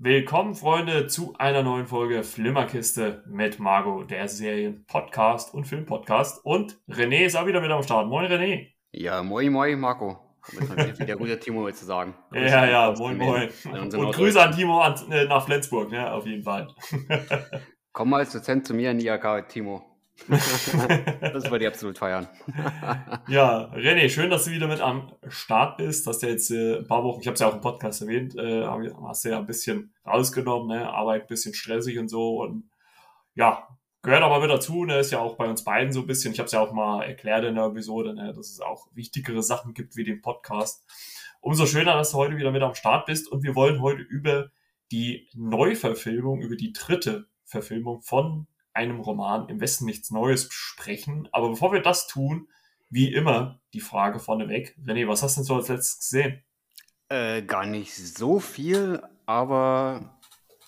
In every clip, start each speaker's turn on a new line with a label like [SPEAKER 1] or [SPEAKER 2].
[SPEAKER 1] Willkommen, Freunde, zu einer neuen Folge Flimmerkiste mit Margot, der Serien-Podcast und Film-Podcast. Und René ist auch wieder mit am Start. Moin, René.
[SPEAKER 2] Ja, moin, moin, Marco. Wie der gute Timo zu sagen.
[SPEAKER 1] Grüße ja, ja, moin, moin. Und Grüße an Timo an, äh, nach Flensburg, ne, auf jeden Fall.
[SPEAKER 2] Komm mal als Dozent zu mir in die IAK, Timo. das wollte ich absolut feiern.
[SPEAKER 1] ja, René, schön, dass du wieder mit am Start bist. Hast ja jetzt äh, ein paar Wochen, ich habe es ja auch im Podcast erwähnt, äh, hast du ja ein bisschen rausgenommen, ne? Arbeit ein bisschen stressig und so. Und ja, gehört aber mit dazu, ne? Ist ja auch bei uns beiden so ein bisschen. Ich habe es ja auch mal erklärt in der Episode, ne? dass es auch wichtigere Sachen gibt wie den Podcast. Umso schöner, dass du heute wieder mit am Start bist. Und wir wollen heute über die Neuverfilmung, über die dritte Verfilmung von einem Roman im Westen nichts Neues besprechen. Aber bevor wir das tun, wie immer die Frage vorneweg. René, was hast du denn so als letztes gesehen?
[SPEAKER 2] Äh, gar nicht so viel, aber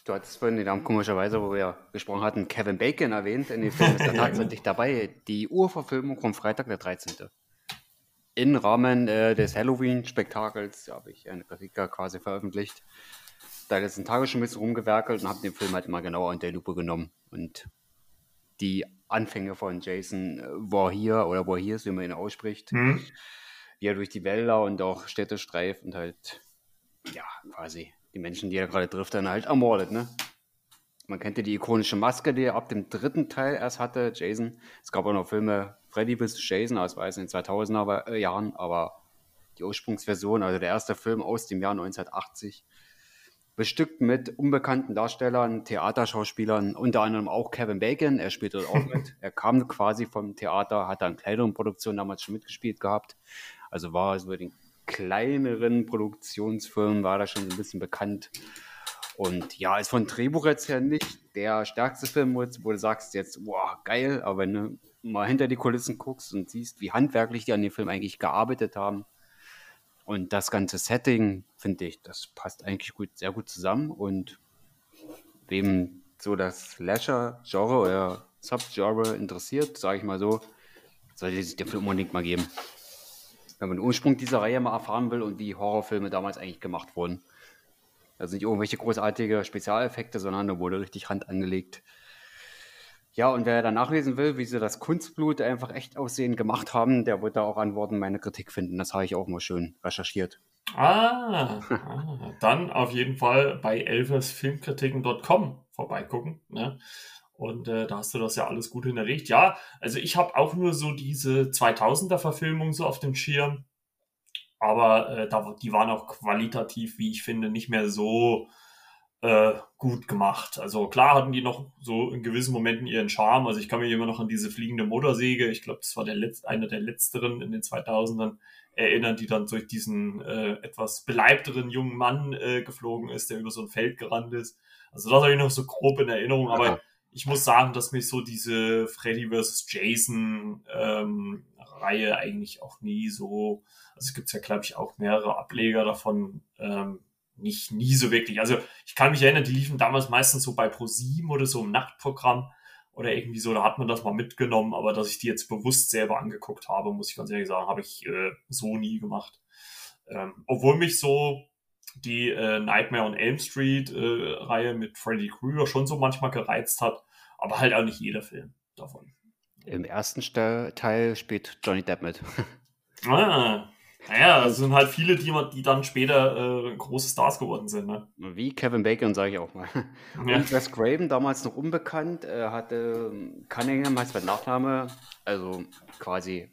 [SPEAKER 2] du hattest vorhin den Namen komischerweise, wo wir gesprochen hatten, Kevin Bacon erwähnt. In dem Film ist er tatsächlich dabei. Die Urverfilmung vom Freitag, der 13. Im Rahmen äh, des Halloween-Spektakels habe ich eine Kritik quasi veröffentlicht. Da ist ein Tage schon ein bisschen rumgewerkelt und habe den Film halt mal genauer unter die Lupe genommen. Und die Anfänge von Jason äh, Voorhees oder Voorhees, wie man ihn ausspricht, mhm. wie er durch die Wälder und auch Städte streift und halt, ja, quasi die Menschen, die er gerade trifft, dann halt ermordet, ne? Man kennt ja die ikonische Maske, die er ab dem dritten Teil erst hatte, Jason. Es gab auch noch Filme Freddy vs. Jason, aus weiß in den 2000er Jahren, aber die Ursprungsversion, also der erste Film aus dem Jahr 1980, bestückt mit unbekannten Darstellern, Theaterschauspielern, unter anderem auch Kevin Bacon. Er spielt dort auch mit. Er kam quasi vom Theater, hat dann Kleidungsproduktion damals schon mitgespielt gehabt. Also war so den kleineren Produktionsfirmen war da schon ein bisschen bekannt. Und ja, ist von Drehbuch jetzt her nicht der stärkste Film, wo du sagst jetzt, wow, geil, aber wenn du mal hinter die Kulissen guckst und siehst, wie handwerklich die an dem Film eigentlich gearbeitet haben, und das ganze Setting, finde ich, das passt eigentlich gut, sehr gut zusammen. Und wem so das Slasher-Genre oder Sub-Genre interessiert, sage ich mal so, sollte sich der Film unbedingt mal geben. Wenn man den Ursprung dieser Reihe mal erfahren will und wie Horrorfilme damals eigentlich gemacht wurden. Also nicht irgendwelche großartige Spezialeffekte, sondern da wurde richtig Hand angelegt. Ja, und wer dann nachlesen will, wie sie das Kunstblut einfach echt aussehen gemacht haben, der wird da auch Antworten meine Kritik finden. Das habe ich auch mal schön recherchiert.
[SPEAKER 1] Ah, ah dann auf jeden Fall bei elversfilmkritiken.com vorbeigucken. Ne? Und äh, da hast du das ja alles gut hinterlegt. Ja, also ich habe auch nur so diese 2000er-Verfilmung so auf dem Schirm. Aber äh, da, die waren auch qualitativ, wie ich finde, nicht mehr so äh, gut gemacht. Also klar hatten die noch so in gewissen Momenten ihren Charme. Also ich kann mich immer noch an diese fliegende Motorsäge, ich glaube, das war der letzte, einer der letzteren in den 2000ern, erinnern, die dann durch diesen äh, etwas beleibteren jungen Mann äh, geflogen ist, der über so ein Feld gerannt ist. Also das habe ich noch so grob in Erinnerung, aber ja. ich muss sagen, dass mich so diese Freddy vs. Jason ähm, Reihe eigentlich auch nie so, also es gibt ja, glaube ich, auch mehrere Ableger davon, ähm, nicht nie so wirklich. Also ich kann mich erinnern, die liefen damals meistens so bei Pro7 oder so im Nachtprogramm oder irgendwie so, da hat man das mal mitgenommen, aber dass ich die jetzt bewusst selber angeguckt habe, muss ich ganz ehrlich sagen, habe ich äh, so nie gemacht. Ähm, obwohl mich so die äh, Nightmare on Elm Street äh, Reihe mit Freddy Krueger schon so manchmal gereizt hat, aber halt auch nicht jeder Film davon.
[SPEAKER 2] Im ersten Teil spielt Johnny Depp mit.
[SPEAKER 1] ah, naja, es sind halt viele, die, die dann später äh, große Stars geworden sind. Ne?
[SPEAKER 2] Wie Kevin Bacon, sage ich auch mal. Ja. Und Wes Craven, damals noch unbekannt, äh, hatte Cunningham heißt bei Nachname, also quasi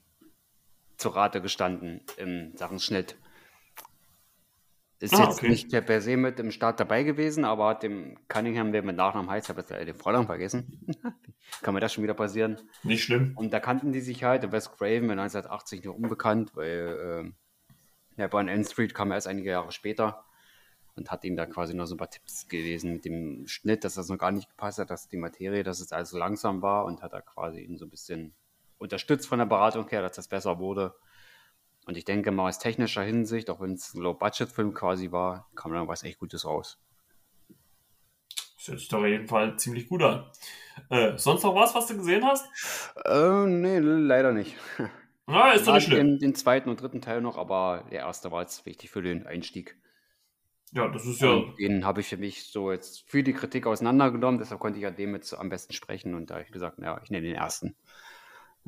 [SPEAKER 2] zu Rate gestanden in Sachen Schnitt. Ist ah, jetzt okay. nicht der per se mit im Start dabei gewesen, aber hat dem Cunningham, der mit Nachnamen heißt, habe jetzt den Vornamen vergessen. Kann mir das schon wieder passieren?
[SPEAKER 1] Nicht schlimm.
[SPEAKER 2] Und da kannten die sich halt. Wes Craven 1980 noch unbekannt, weil äh, ja, Brian Street kam erst einige Jahre später und hat ihm da quasi noch so ein paar Tipps gelesen mit dem Schnitt, dass das noch gar nicht gepasst hat, dass die Materie, dass es also langsam war und hat da quasi ihn so ein bisschen unterstützt von der Beratung her, dass das besser wurde. Und ich denke mal, aus technischer Hinsicht, auch wenn es ein Low-Budget-Film quasi war, kam dann was echt Gutes raus.
[SPEAKER 1] Das hört sich doch auf jeden Fall ziemlich gut an. Äh, sonst noch was, was du gesehen hast?
[SPEAKER 2] Äh, nee, leider nicht.
[SPEAKER 1] Na, ist doch nicht schlimm.
[SPEAKER 2] Den, den, zweiten und dritten Teil noch, aber der erste war jetzt wichtig für den Einstieg.
[SPEAKER 1] Ja, das ist ja.
[SPEAKER 2] Und den habe ich für mich so jetzt für die Kritik auseinandergenommen, deshalb konnte ich ja dem jetzt am besten sprechen und da habe ich gesagt, ja, ich nehme den ersten.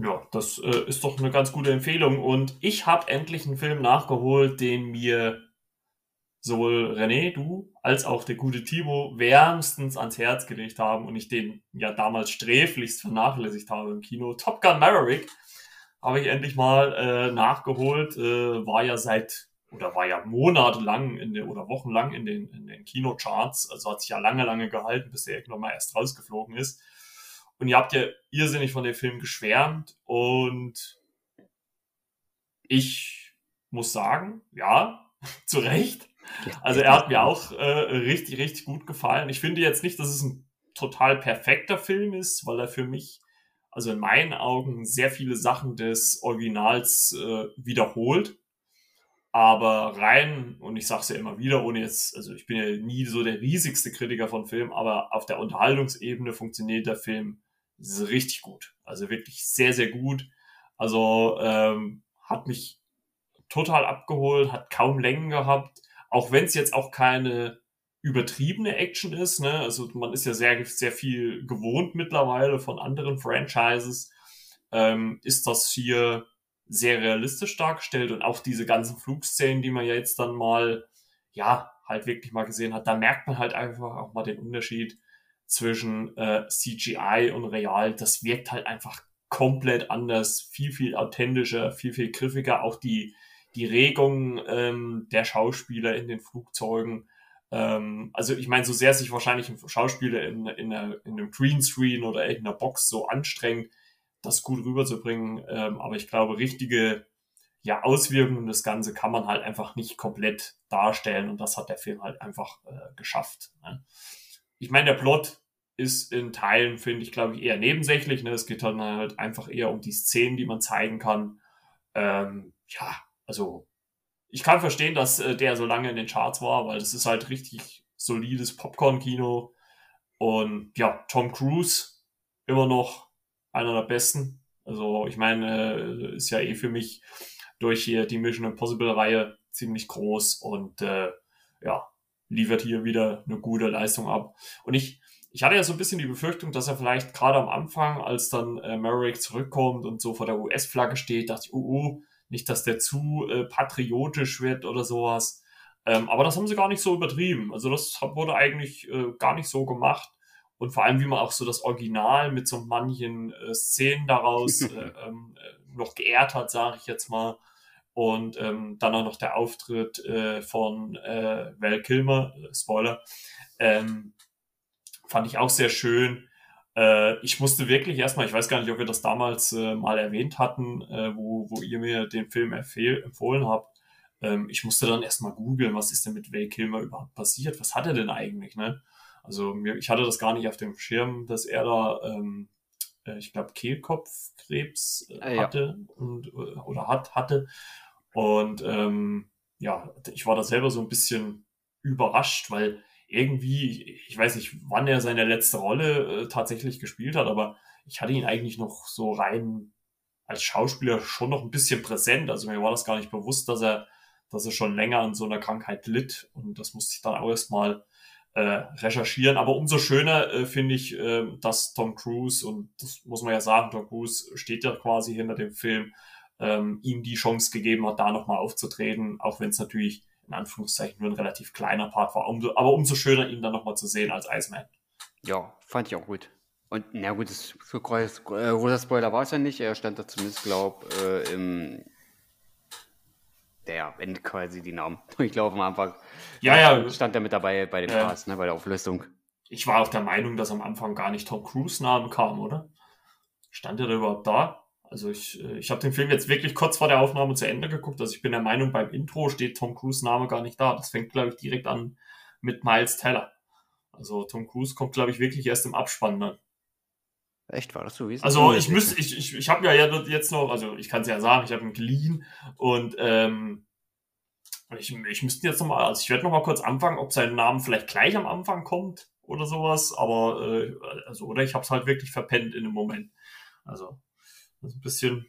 [SPEAKER 1] Ja, das äh, ist doch eine ganz gute Empfehlung. Und ich habe endlich einen Film nachgeholt, den mir sowohl René, du, als auch der gute Timo wärmstens ans Herz gelegt haben und ich den ja damals sträflichst vernachlässigt habe im Kino. Top Gun Maverick habe ich endlich mal äh, nachgeholt. Äh, war ja seit oder war ja monatelang in den, oder wochenlang in den, in den Kinocharts. Also hat sich ja lange, lange gehalten, bis der irgendwann mal erst rausgeflogen ist. Und ihr habt ja irrsinnig von dem Film geschwärmt und ich muss sagen, ja, zu Recht. Also er hat mir auch äh, richtig, richtig gut gefallen. Ich finde jetzt nicht, dass es ein total perfekter Film ist, weil er für mich, also in meinen Augen, sehr viele Sachen des Originals äh, wiederholt. Aber rein, und ich sage es ja immer wieder, ohne jetzt, also ich bin ja nie so der riesigste Kritiker von Filmen, aber auf der Unterhaltungsebene funktioniert der Film richtig gut. Also wirklich sehr, sehr gut. Also ähm, hat mich total abgeholt, hat kaum Längen gehabt, auch wenn es jetzt auch keine übertriebene Action ist. Ne? Also man ist ja sehr, sehr viel gewohnt mittlerweile von anderen Franchises. Ähm, ist das hier sehr realistisch dargestellt und auch diese ganzen Flugszenen, die man ja jetzt dann mal, ja, halt wirklich mal gesehen hat, da merkt man halt einfach auch mal den Unterschied zwischen äh, CGI und real. Das wirkt halt einfach komplett anders, viel, viel authentischer, viel, viel griffiger. Auch die, die Regung ähm, der Schauspieler in den Flugzeugen. Ähm, also ich meine, so sehr sich wahrscheinlich ein Schauspieler in, in, einer, in einem Greenscreen oder in einer Box so anstrengt, das gut rüberzubringen. Ähm, aber ich glaube, richtige ja, Auswirkungen das Ganze kann man halt einfach nicht komplett darstellen und das hat der Film halt einfach äh, geschafft. Ne? Ich meine, der Plot ist in Teilen, finde ich, glaube ich, eher nebensächlich. Ne? Es geht dann halt einfach eher um die Szenen, die man zeigen kann. Ähm, ja, also ich kann verstehen, dass äh, der so lange in den Charts war, weil das ist halt richtig solides Popcorn-Kino. Und ja, Tom Cruise immer noch einer der besten. Also ich meine, äh, ist ja eh für mich durch hier die Mission Impossible Reihe ziemlich groß und äh, ja, liefert hier wieder eine gute Leistung ab. Und ich, ich hatte ja so ein bisschen die Befürchtung, dass er vielleicht gerade am Anfang, als dann äh, Merrick zurückkommt und so vor der US-Flagge steht, dachte ich, uh, uh, nicht, dass der zu äh, patriotisch wird oder sowas. Ähm, aber das haben sie gar nicht so übertrieben. Also das wurde eigentlich äh, gar nicht so gemacht und vor allem, wie man auch so das Original mit so manchen äh, Szenen daraus äh, ähm, äh, noch geehrt hat, sage ich jetzt mal. Und ähm, dann auch noch der Auftritt äh, von äh, Val Kilmer, äh, Spoiler, ähm, fand ich auch sehr schön. Äh, ich musste wirklich erstmal, ich weiß gar nicht, ob wir das damals äh, mal erwähnt hatten, äh, wo, wo ihr mir den Film empfohlen habt. Ähm, ich musste dann erstmal googeln, was ist denn mit Val Kilmer überhaupt passiert? Was hat er denn eigentlich, ne? Also mir, ich hatte das gar nicht auf dem Schirm, dass er da, ähm, äh, ich glaube, Kehlkopfkrebs äh, ah, hatte ja. und, äh, oder hat, hatte. Und ähm, ja, ich war da selber so ein bisschen überrascht, weil irgendwie, ich weiß nicht, wann er seine letzte Rolle äh, tatsächlich gespielt hat, aber ich hatte ihn eigentlich noch so rein als Schauspieler schon noch ein bisschen präsent. Also mir war das gar nicht bewusst, dass er, dass er schon länger an so einer Krankheit litt. Und das musste ich dann auch erstmal äh, recherchieren. Aber umso schöner äh, finde ich, äh, dass Tom Cruise, und das muss man ja sagen, Tom Cruise steht ja quasi hinter dem Film, ähm, ihm die Chance gegeben hat, da nochmal aufzutreten, auch wenn es natürlich in Anführungszeichen nur ein relativ kleiner Part war. Umso, aber umso schöner, ihn dann nochmal zu sehen als Iceman.
[SPEAKER 2] Ja, fand ich auch gut. Und na gut, das, groß, äh, großer Spoiler war es ja nicht. Er stand da zumindest, glaube äh, im der wenn quasi die Namen. Ich glaube am Anfang
[SPEAKER 1] ja, ja.
[SPEAKER 2] stand er mit dabei bei dem ja. Cast, ne, bei der Auflösung.
[SPEAKER 1] Ich war auch der Meinung, dass am Anfang gar nicht Tom Cruise Namen kam, oder? Stand er da überhaupt da? Also ich, äh, ich habe den Film jetzt wirklich kurz vor der Aufnahme zu Ende geguckt. Also ich bin der Meinung, beim Intro steht Tom Cruise Name gar nicht da. Das fängt, glaube ich, direkt an mit Miles Teller. Also Tom Cruise kommt, glaube ich, wirklich erst im Abspann dann.
[SPEAKER 2] Echt, war das so? Wie
[SPEAKER 1] also ich müsste, ich, ich, ich habe ja jetzt noch, also ich kann es ja sagen, ich habe ihn geliehen und ähm, ich, ich müsste jetzt nochmal, also ich werde nochmal kurz anfangen, ob sein Name vielleicht gleich am Anfang kommt oder sowas, aber äh, also oder ich habe es halt wirklich verpennt in dem Moment. Also ist ein bisschen,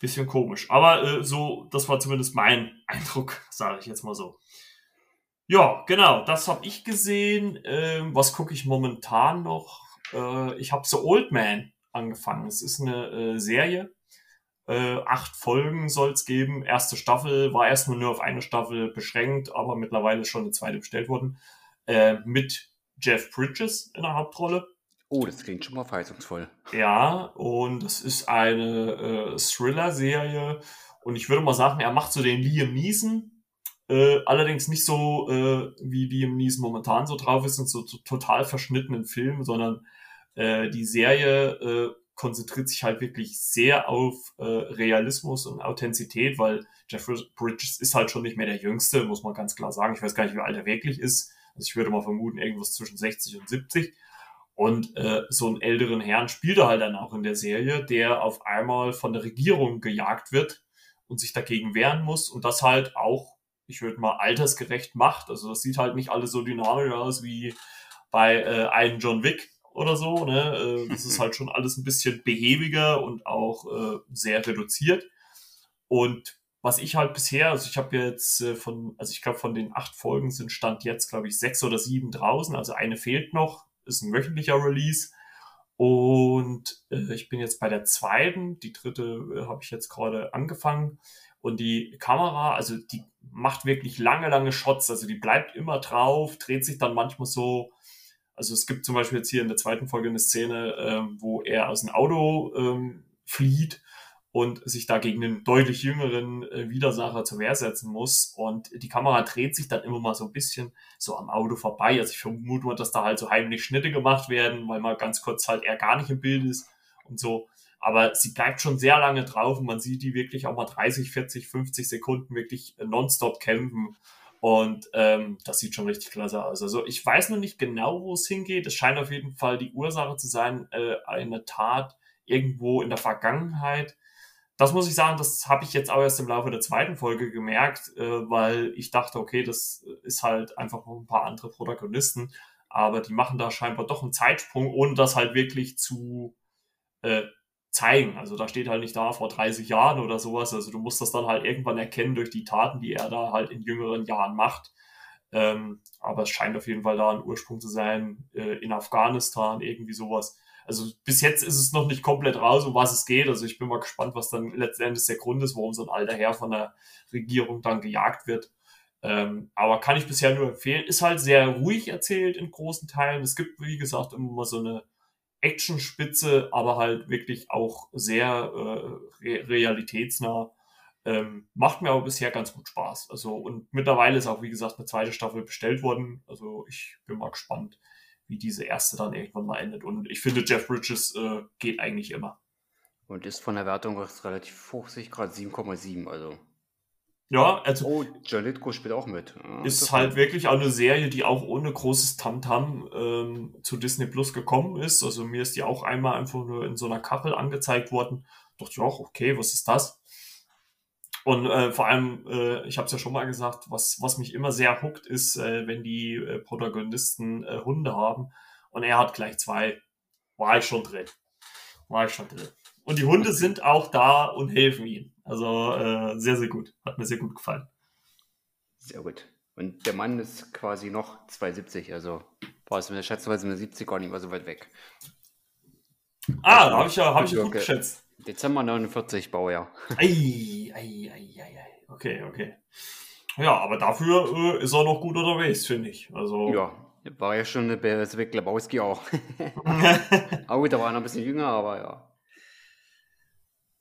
[SPEAKER 1] bisschen komisch. Aber äh, so, das war zumindest mein Eindruck, sage ich jetzt mal so. Ja, genau, das habe ich gesehen. Ähm, was gucke ich momentan noch? Äh, ich habe so Old Man angefangen. Es ist eine äh, Serie. Äh, acht Folgen soll es geben. Erste Staffel war erstmal nur auf eine Staffel beschränkt, aber mittlerweile schon eine zweite bestellt worden. Äh, mit Jeff Bridges in der Hauptrolle.
[SPEAKER 2] Oh, das klingt schon mal verheißungsvoll.
[SPEAKER 1] Ja, und es ist eine äh, Thriller-Serie. Und ich würde mal sagen, er macht so den Liam Neeson äh, allerdings nicht so, äh, wie Liam Neeson momentan so drauf ist, und so, so total verschnittenen Film, sondern äh, die Serie äh, konzentriert sich halt wirklich sehr auf äh, Realismus und Authentizität, weil Jeffrey Bridges ist halt schon nicht mehr der Jüngste, muss man ganz klar sagen. Ich weiß gar nicht, wie alt er wirklich ist. Also ich würde mal vermuten, irgendwas zwischen 60 und 70. Und äh, so einen älteren Herrn spielt er halt dann auch in der Serie, der auf einmal von der Regierung gejagt wird und sich dagegen wehren muss und das halt auch ich würde mal, altersgerecht macht. Also das sieht halt nicht alles so dynamisch aus wie bei äh, einem John Wick oder so. Ne? Äh, das ist halt schon alles ein bisschen behäbiger und auch äh, sehr reduziert. Und was ich halt bisher, also ich habe jetzt äh, von, also ich glaube von den acht Folgen sind Stand jetzt, glaube ich, sechs oder sieben draußen. Also eine fehlt noch, ist ein wöchentlicher Release. Und äh, ich bin jetzt bei der zweiten, die dritte äh, habe ich jetzt gerade angefangen. Und die Kamera, also die macht wirklich lange, lange Shots. Also die bleibt immer drauf, dreht sich dann manchmal so. Also es gibt zum Beispiel jetzt hier in der zweiten Folge eine Szene, ähm, wo er aus dem Auto ähm, flieht und sich da gegen einen deutlich jüngeren äh, Widersacher zur Wehr setzen muss. Und die Kamera dreht sich dann immer mal so ein bisschen so am Auto vorbei. Also ich vermute mal, dass da halt so heimlich Schnitte gemacht werden, weil mal ganz kurz halt er gar nicht im Bild ist und so. Aber sie bleibt schon sehr lange drauf und man sieht die wirklich auch mal 30, 40, 50 Sekunden wirklich nonstop kämpfen. Und ähm, das sieht schon richtig klasse aus. Also ich weiß noch nicht genau, wo es hingeht. Es scheint auf jeden Fall die Ursache zu sein, äh, eine Tat irgendwo in der Vergangenheit. Das muss ich sagen, das habe ich jetzt auch erst im Laufe der zweiten Folge gemerkt, äh, weil ich dachte, okay, das ist halt einfach noch ein paar andere Protagonisten. Aber die machen da scheinbar doch einen Zeitsprung, ohne das halt wirklich zu äh, zeigen. Also da steht halt nicht da vor 30 Jahren oder sowas. Also du musst das dann halt irgendwann erkennen durch die Taten, die er da halt in jüngeren Jahren macht. Ähm, aber es scheint auf jeden Fall da ein Ursprung zu sein, äh, in Afghanistan, irgendwie sowas. Also bis jetzt ist es noch nicht komplett raus, um was es geht. Also ich bin mal gespannt, was dann letztendlich der Grund ist, warum so ein alter Herr von der Regierung dann gejagt wird. Ähm, aber kann ich bisher nur empfehlen. Ist halt sehr ruhig erzählt in großen Teilen. Es gibt, wie gesagt, immer mal so eine Actionspitze, aber halt wirklich auch sehr äh, re realitätsnah. Ähm, macht mir aber bisher ganz gut Spaß. Also, und mittlerweile ist auch, wie gesagt, eine zweite Staffel bestellt worden. Also, ich bin mal gespannt, wie diese erste dann irgendwann mal endet. Und ich finde, Jeff Bridges äh, geht eigentlich immer.
[SPEAKER 2] Und ist von der Wertung relativ hoch, sich gerade 7,7. Also
[SPEAKER 1] ja, also.
[SPEAKER 2] Oh, Janitko spielt auch mit.
[SPEAKER 1] Ja, ist halt wirklich auch eine Serie, die auch ohne großes Tamtam ähm, zu Disney Plus gekommen ist. Also mir ist die auch einmal einfach nur in so einer Kachel angezeigt worden. Dachte ich auch, okay, was ist das? Und äh, vor allem, äh, ich habe es ja schon mal gesagt, was, was mich immer sehr huckt, ist, äh, wenn die äh, Protagonisten äh, Hunde haben und er hat gleich zwei. War ich schon drin. War ich schon drin. Und die Hunde sind auch da und helfen ihm. Also äh, sehr, sehr gut. Hat mir sehr gut gefallen.
[SPEAKER 2] Sehr gut. Und der Mann ist quasi noch 270, also war es mit der Schätzweise mit 70 gar nicht mehr so weit weg.
[SPEAKER 1] Ah, da habe ich ja hab ich gut geschätzt.
[SPEAKER 2] Dezember 49 Baujahr.
[SPEAKER 1] Ei, ei, ei, ei, ei. Okay, okay. Ja, aber dafür äh, ist er noch gut unterwegs, finde ich. Also,
[SPEAKER 2] ja, war ja schon bei Zwick Lebowski auch. auch da war er noch ein bisschen jünger, aber ja.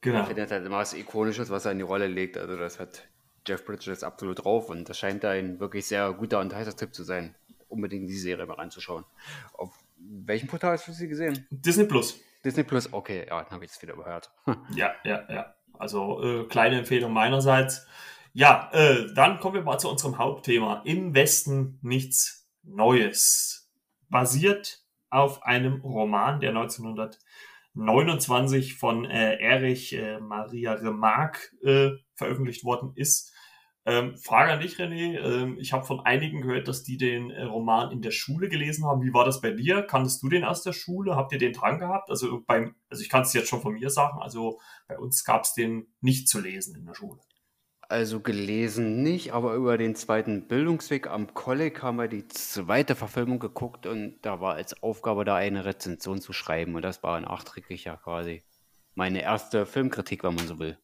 [SPEAKER 2] Genau. Ich finde das halt immer was Ikonisches, was er in die Rolle legt. Also das hat Jeff Bridges absolut drauf und das scheint ein wirklich sehr guter und heißer Tipp zu sein, unbedingt die Serie mal anzuschauen. Auf welchem Portal hast du sie gesehen?
[SPEAKER 1] Disney Plus.
[SPEAKER 2] Disney Plus, okay, ja, dann habe ich es wieder überhört.
[SPEAKER 1] ja, ja, ja. Also äh, kleine Empfehlung meinerseits. Ja, äh, dann kommen wir mal zu unserem Hauptthema. Im Westen nichts Neues. Basiert auf einem Roman, der 1900 29 von äh, Erich äh, Maria Remarque äh, veröffentlicht worden ist. Ähm, Frage an dich, René. Ähm, ich habe von einigen gehört, dass die den äh, Roman in der Schule gelesen haben. Wie war das bei dir? Kanntest du den aus der Schule? Habt ihr den dran gehabt? Also beim, also ich kann es jetzt schon von mir sagen. Also bei uns gab es den nicht zu lesen in der Schule.
[SPEAKER 2] Also gelesen nicht, aber über den zweiten Bildungsweg am Kolleg haben wir die zweite Verfilmung geguckt und da war als Aufgabe da eine Rezension zu schreiben und das war nachträglich ja quasi meine erste Filmkritik, wenn man so will.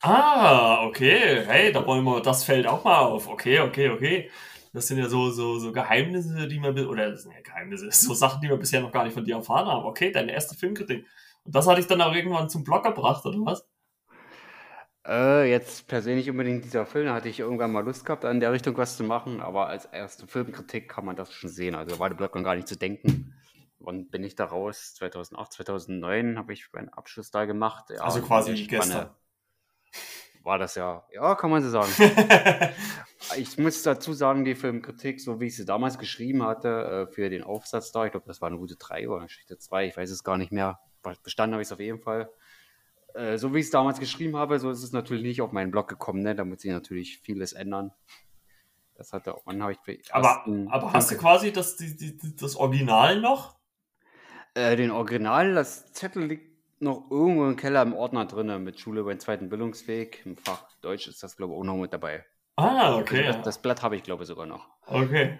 [SPEAKER 1] Ah, okay. Hey, da wollen wir, das fällt auch mal auf. Okay, okay, okay. Das sind ja so, so, so Geheimnisse, die man, oder das sind ja Geheimnisse, so Sachen, die wir bisher noch gar nicht von dir erfahren haben. Okay, deine erste Filmkritik. Und das hatte ich dann auch irgendwann zum Blog gebracht, oder was?
[SPEAKER 2] Äh, jetzt persönlich unbedingt dieser Film, da hatte ich irgendwann mal Lust gehabt, an der Richtung was zu machen, aber als erste Filmkritik kann man das schon sehen. Also war der Blog gar nicht zu denken. Wann bin ich da raus? 2008, 2009 habe ich meinen Abschluss da gemacht.
[SPEAKER 1] Ja, also quasi gestern.
[SPEAKER 2] War das ja, ja, kann man so sagen. ich muss dazu sagen, die Filmkritik, so wie ich sie damals geschrieben hatte, äh, für den Aufsatz da, ich glaube, das war eine gute 3 oder eine schlechte 2, ich weiß es gar nicht mehr. Bestanden habe ich es auf jeden Fall. Äh, so wie ich es damals geschrieben habe, so ist es natürlich nicht auf meinen Blog gekommen, ne? Da muss sich natürlich vieles ändern. Das hatte auch, habe ich
[SPEAKER 1] Aber, aber hast du quasi das, die, die, das Original noch?
[SPEAKER 2] Äh, den Original, das Zettel liegt noch irgendwo im Keller im Ordner drin, mit Schule beim zweiten Bildungsweg. Im Fach Deutsch ist das, glaube ich, auch noch mit dabei.
[SPEAKER 1] Ah, okay.
[SPEAKER 2] Also das, das Blatt habe ich, glaube ich, sogar noch.
[SPEAKER 1] Okay.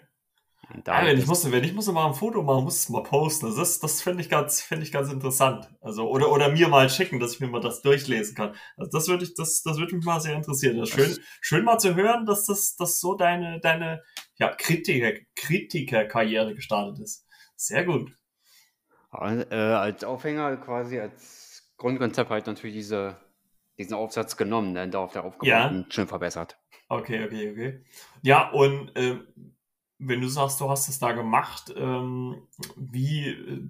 [SPEAKER 1] Ja, wenn, ich muss, wenn ich muss mal ein Foto machen, muss es mal posten. Das, das finde ich, ganz, find ich ganz interessant. Also, oder, oder mir mal schicken, dass ich mir mal das durchlesen kann. Also das würde ich, das, das würde mich mal sehr interessieren. Das schön, schön mal zu hören, dass das, das so deine, deine ja, Kritiker, Kritikerkarriere gestartet ist. Sehr gut.
[SPEAKER 2] Äh, als Aufhänger quasi, als Grundkonzept halt natürlich diese, diesen Aufsatz genommen, dann darauf der aufgebaut ja. und schön verbessert.
[SPEAKER 1] Okay, okay, okay. Ja, und äh, wenn du sagst, du hast es da gemacht, ähm, wie, äh,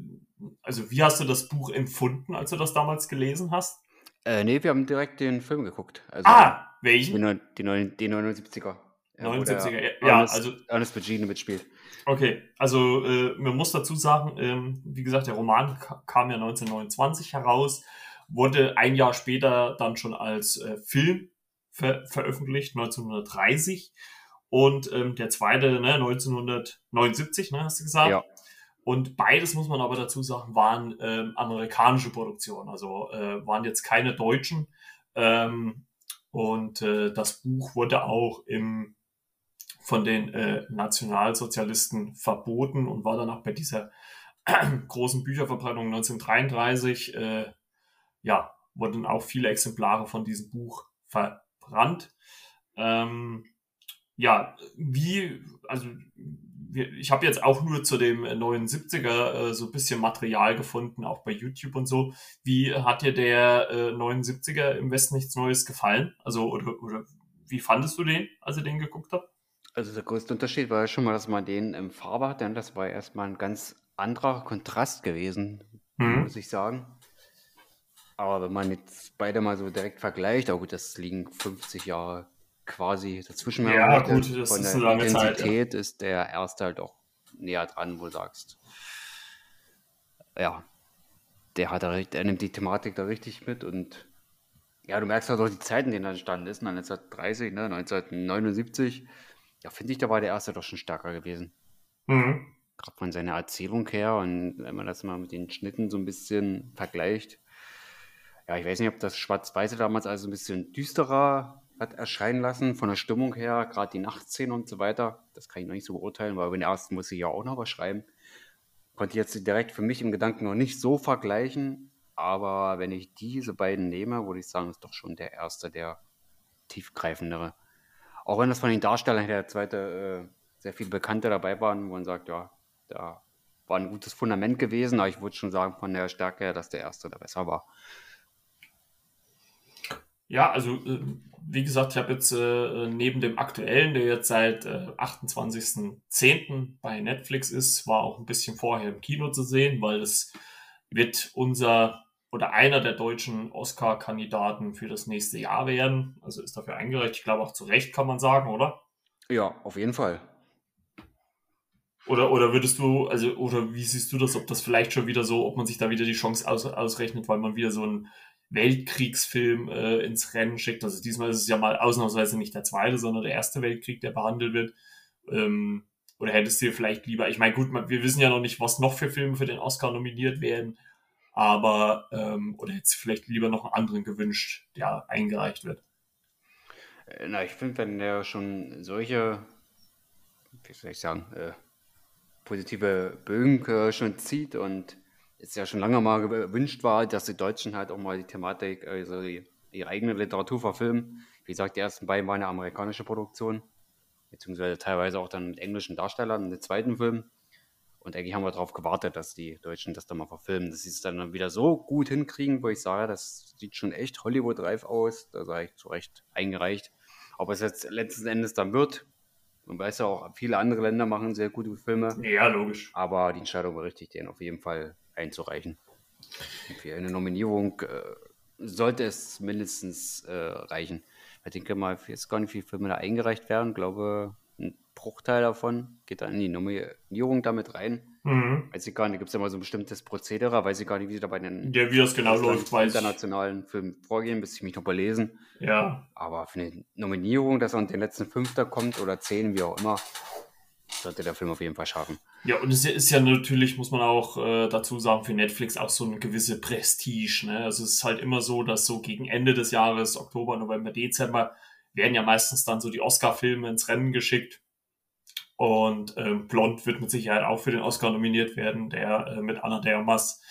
[SPEAKER 1] also wie hast du das Buch empfunden, als du das damals gelesen hast?
[SPEAKER 2] Äh, nee, wir haben direkt den Film geguckt.
[SPEAKER 1] Also ah, welchen?
[SPEAKER 2] Die, die, die 79er.
[SPEAKER 1] 79er, ja, also.
[SPEAKER 2] Ernest Virginia mitspielt.
[SPEAKER 1] Okay, also äh, man muss dazu sagen, ähm, wie gesagt, der Roman kam ja 1929 heraus, wurde ein Jahr später dann schon als äh, Film ver veröffentlicht, 1930. Und ähm, der zweite, ne, 1979, ne, hast du gesagt? Ja. Und beides muss man aber dazu sagen, waren ähm, amerikanische Produktionen, also äh, waren jetzt keine deutschen. Ähm, und äh, das Buch wurde auch im, von den äh, Nationalsozialisten verboten und war dann auch bei dieser großen Bücherverbreitung 1933, äh, ja, wurden auch viele Exemplare von diesem Buch verbrannt. Ähm, ja, wie, also ich habe jetzt auch nur zu dem 79er äh, so ein bisschen Material gefunden, auch bei YouTube und so. Wie hat dir der äh, 79er im Westen nichts Neues gefallen? Also, oder, oder wie fandest du den, als ihr den geguckt habt?
[SPEAKER 2] Also der größte Unterschied war ja schon mal, dass man den im Farbe hat, denn das war erstmal ein ganz anderer Kontrast gewesen, mhm. muss ich sagen. Aber wenn man jetzt beide mal so direkt vergleicht, auch gut, das liegen 50 Jahre quasi dazwischen.
[SPEAKER 1] Ja, gut, das ist eine lange
[SPEAKER 2] Intensität
[SPEAKER 1] Zeit. Ja.
[SPEAKER 2] ist der erste halt auch näher dran, wo du sagst. Ja, der hat da, der nimmt die Thematik da richtig mit und ja, du merkst halt auch die Zeiten, in denen er entstanden ist, 1930, ne, 1979. Ja, finde ich, da war der erste doch schon stärker gewesen. Mhm. Gerade von seiner Erzählung her und wenn man das mal mit den Schnitten so ein bisschen vergleicht. Ja, ich weiß nicht, ob das Schwarz-Weiße damals also ein bisschen düsterer hat erscheinen lassen, von der Stimmung her, gerade die Nachtszene und so weiter. Das kann ich noch nicht so beurteilen, weil bei den ersten muss ich ja auch noch was schreiben. Konnte ich jetzt direkt für mich im Gedanken noch nicht so vergleichen, aber wenn ich diese beiden nehme, würde ich sagen, ist doch schon der erste, der tiefgreifendere. Auch wenn das von den Darstellern der zweite äh, sehr viel Bekannte dabei waren, wo man sagt, ja, da war ein gutes Fundament gewesen, aber ich würde schon sagen, von der Stärke her, dass der erste da besser war.
[SPEAKER 1] Ja, also äh, wie gesagt, ich habe jetzt äh, neben dem aktuellen, der jetzt seit äh, 28.10. bei Netflix ist, war auch ein bisschen vorher im Kino zu sehen, weil es wird unser oder einer der deutschen Oscar-Kandidaten für das nächste Jahr werden. Also ist dafür eingereicht. Ich glaube auch zu Recht, kann man sagen, oder?
[SPEAKER 2] Ja, auf jeden Fall.
[SPEAKER 1] Oder, oder würdest du, also, oder wie siehst du das, ob das vielleicht schon wieder so, ob man sich da wieder die Chance aus, ausrechnet, weil man wieder so ein Weltkriegsfilm äh, ins Rennen schickt. Also diesmal ist es ja mal ausnahmsweise nicht der zweite, sondern der erste Weltkrieg, der behandelt wird. Ähm, oder hättest du vielleicht lieber, ich meine, gut, wir wissen ja noch nicht, was noch für Filme für den Oscar nominiert werden, aber, ähm, oder hättest du vielleicht lieber noch einen anderen gewünscht, der eingereicht wird?
[SPEAKER 2] Äh, na, ich finde, wenn der schon solche, wie soll ich sagen, äh, positive Bögen äh, schon zieht und es ja schon lange mal gewünscht war, dass die Deutschen halt auch mal die Thematik, also die, ihre eigene Literatur verfilmen. Wie gesagt, die ersten beiden waren eine amerikanische Produktion, beziehungsweise teilweise auch dann mit englischen Darstellern in den zweiten Film. Und eigentlich haben wir darauf gewartet, dass die Deutschen das dann mal verfilmen, dass sie es dann wieder so gut hinkriegen, wo ich sage, das sieht schon echt Hollywood-reif aus. Da sage ich zu Recht eingereicht. Ob es jetzt letzten Endes dann wird, man weiß ja auch, viele andere Länder machen sehr gute Filme.
[SPEAKER 1] Ja, logisch.
[SPEAKER 2] Aber die Entscheidung war richtig, den auf jeden Fall einzureichen. Für eine Nominierung äh, sollte es mindestens äh, reichen. Ich denke mal, jetzt gar nicht viele Filme da eingereicht werden. Ich glaube, Bruchteil davon geht dann in die Nominierung damit rein. Mhm. Weiß ich gar nicht, gibt es ja mal so ein bestimmtes Prozedere, weiß ich gar nicht, wie sie da bei den
[SPEAKER 1] ja, wie das genau läuft,
[SPEAKER 2] internationalen Filmen vorgehen, bis ich mich noch belesen.
[SPEAKER 1] Ja.
[SPEAKER 2] Aber für eine Nominierung, dass er unter den letzten Fünfter kommt oder zehn, wie auch immer, sollte der Film auf jeden Fall schaffen.
[SPEAKER 1] Ja, und es ist ja natürlich, muss man auch äh, dazu sagen, für Netflix auch so eine gewisse Prestige. Ne? Also es ist halt immer so, dass so gegen Ende des Jahres, Oktober, November, Dezember, werden ja meistens dann so die Oscar-Filme ins Rennen geschickt. Und ähm, Blond wird mit Sicherheit auch für den Oscar nominiert werden. Der äh, mit Anna de Armas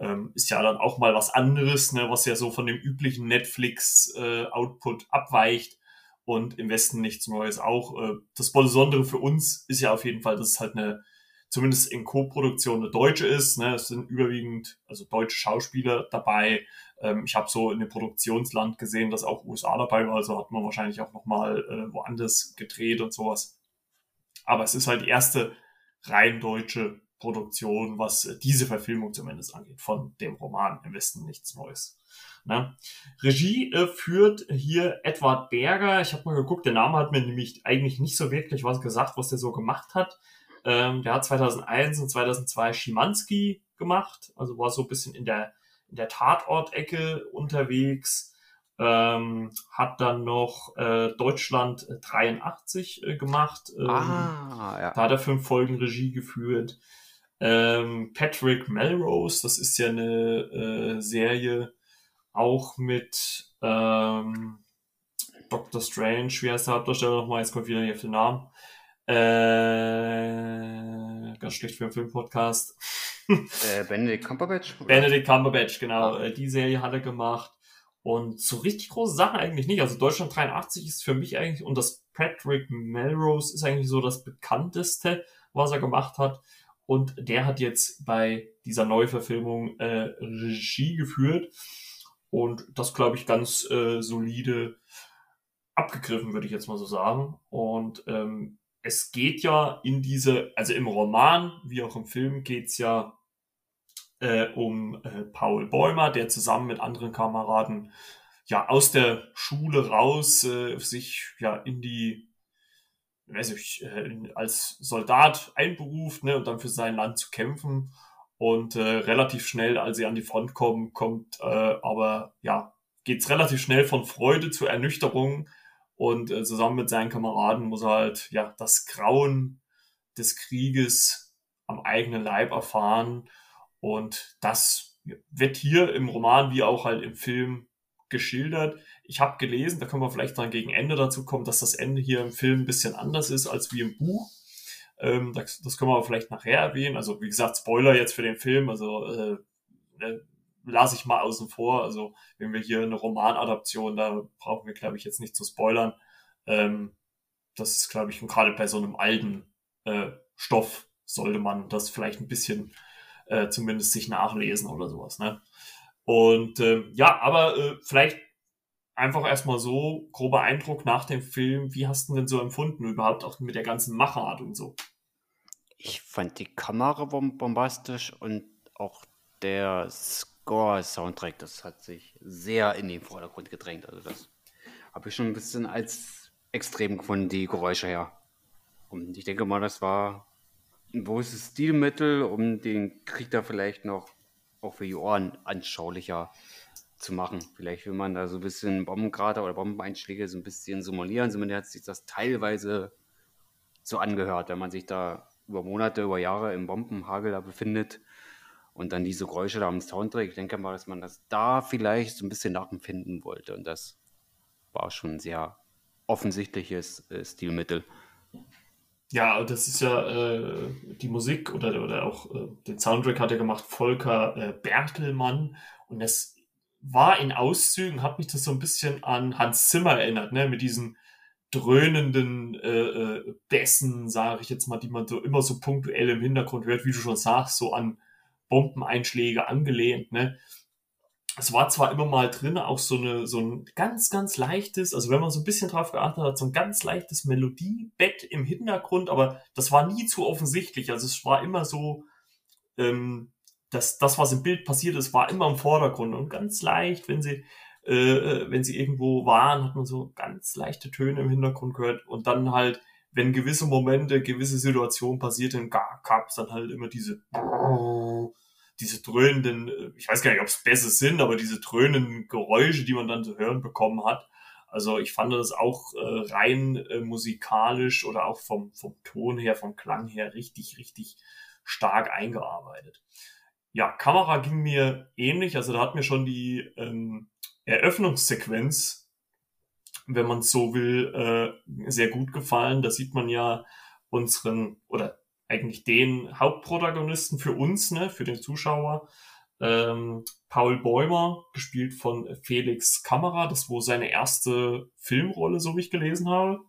[SPEAKER 1] ähm, ist ja dann auch mal was anderes, ne, was ja so von dem üblichen Netflix-Output äh, abweicht. Und im Westen nichts Neues auch. Äh, das Besondere für uns ist ja auf jeden Fall, dass es halt eine, zumindest in Co-Produktion eine deutsche ist. Ne? Es sind überwiegend also deutsche Schauspieler dabei. Ähm, ich habe so in dem Produktionsland gesehen, dass auch USA dabei war, also hat man wahrscheinlich auch nochmal äh, woanders gedreht und sowas. Aber es ist halt die erste rein deutsche Produktion, was äh, diese Verfilmung zumindest angeht, von dem Roman im Westen nichts Neues. Ne? Regie äh, führt hier Edward Berger. Ich habe mal geguckt, der Name hat mir nämlich eigentlich nicht so wirklich was gesagt, was der so gemacht hat. Ähm, der hat 2001 und 2002 Schimanski gemacht, also war so ein bisschen in der, in der Tatort-Ecke unterwegs. Ähm, hat dann noch äh, Deutschland 83 äh, gemacht. Ähm, ah, ja. Da hat er fünf Folgen Regie geführt. Ähm, Patrick Melrose, das ist ja eine äh, Serie auch mit ähm, Doctor Strange, wie heißt der Hauptdarsteller nochmal? Jetzt kommt wieder nicht auf den Namen. Äh, ganz schlecht für einen Filmpodcast.
[SPEAKER 2] äh, Benedict Cumberbatch?
[SPEAKER 1] Oder? Benedict Cumberbatch, genau. Ah. Die Serie hat er gemacht. Und so richtig große Sachen eigentlich nicht. Also Deutschland 83 ist für mich eigentlich, und das Patrick Melrose ist eigentlich so das bekannteste, was er gemacht hat. Und der hat jetzt bei dieser Neuverfilmung äh, Regie geführt. Und das, glaube ich, ganz äh, solide abgegriffen, würde ich jetzt mal so sagen. Und ähm, es geht ja in diese, also im Roman wie auch im Film geht es ja äh, um äh, Paul Bäumer, der zusammen mit anderen Kameraden ja aus der Schule raus äh, sich ja in die weiß ich, äh, als Soldat einberuft ne, und dann für sein Land zu kämpfen. Und äh, relativ schnell, als sie an die Front kommen, kommt äh, aber ja, geht's relativ schnell von Freude zur Ernüchterung. Und äh, zusammen mit seinen Kameraden muss er halt ja das Grauen des Krieges am eigenen Leib erfahren und das wird hier im Roman wie auch halt im Film geschildert. Ich habe gelesen, da können wir vielleicht dann gegen Ende dazu kommen, dass das Ende hier im Film ein bisschen anders ist als wie im Buch. Ähm, das, das, können wir aber vielleicht nachher erwähnen. Also wie gesagt, Spoiler jetzt für den Film, also äh, äh, lasse ich mal außen vor. Also wenn wir hier eine Romanadaption, da brauchen wir, glaube ich, jetzt nicht zu spoilern. Ähm, das ist, glaube ich, gerade bei so einem alten äh, Stoff sollte man das vielleicht ein bisschen äh, zumindest sich nachlesen oder sowas. Ne? Und äh, ja, aber äh, vielleicht einfach erstmal so, grober Eindruck nach dem Film, wie hast du denn so empfunden, überhaupt auch mit der ganzen Machart und so?
[SPEAKER 2] Ich fand die Kamera bombastisch und auch der Score-Soundtrack, das hat sich sehr in den Vordergrund gedrängt. Also das habe ich schon ein bisschen als extrem gefunden, die Geräusche her. Und ich denke mal, das war ein großes Stilmittel, um den Krieg da vielleicht noch auch für die Ohren anschaulicher zu machen. Vielleicht will man da so ein bisschen Bombenkrater oder Bombeneinschläge so ein bisschen simulieren. Zumindest hat sich das teilweise so angehört, wenn man sich da über Monate, über Jahre im Bombenhagel da befindet und dann diese Geräusche da am Soundtrack. Ich denke mal, dass man das da vielleicht so ein bisschen nachempfinden wollte und das war schon sehr offensichtliches äh, Stilmittel.
[SPEAKER 1] Ja, das ist ja äh, die Musik oder, oder auch äh, den Soundtrack hat er gemacht Volker äh, Bertelmann. Und das war in Auszügen, hat mich das so ein bisschen an Hans Zimmer erinnert, ne, mit diesen dröhnenden äh, äh, Bässen, sage ich jetzt mal, die man so immer so punktuell im Hintergrund hört, wie du schon sagst, so an Bombeneinschläge angelehnt, ne es war zwar immer mal drin, auch so, eine, so ein ganz, ganz leichtes, also wenn man so ein bisschen drauf geachtet hat, so ein ganz leichtes Melodiebett im Hintergrund, aber das war nie zu offensichtlich. Also es war immer so, ähm, dass das, was im Bild passiert ist, war immer im Vordergrund und ganz leicht, wenn sie, äh, wenn sie irgendwo waren, hat man so ganz leichte Töne im Hintergrund gehört und dann halt, wenn gewisse Momente, gewisse Situationen passierten, gab es dann halt immer diese diese dröhnenden, äh, ich weiß gar nicht, ob es Bässe sind, aber diese dröhnenden Geräusche, die man dann zu hören bekommen hat. Also ich fand das auch äh, rein äh, musikalisch oder auch vom, vom Ton her, vom Klang her richtig, richtig stark eingearbeitet. Ja, Kamera ging mir ähnlich, also da hat mir schon die ähm, Eröffnungssequenz, wenn man so will, äh, sehr gut gefallen. Da sieht man ja unseren oder eigentlich den Hauptprotagonisten für uns, ne, für den Zuschauer. Ähm, Paul Bäumer, gespielt von Felix Kamera, das wohl seine erste Filmrolle, so wie ich gelesen habe.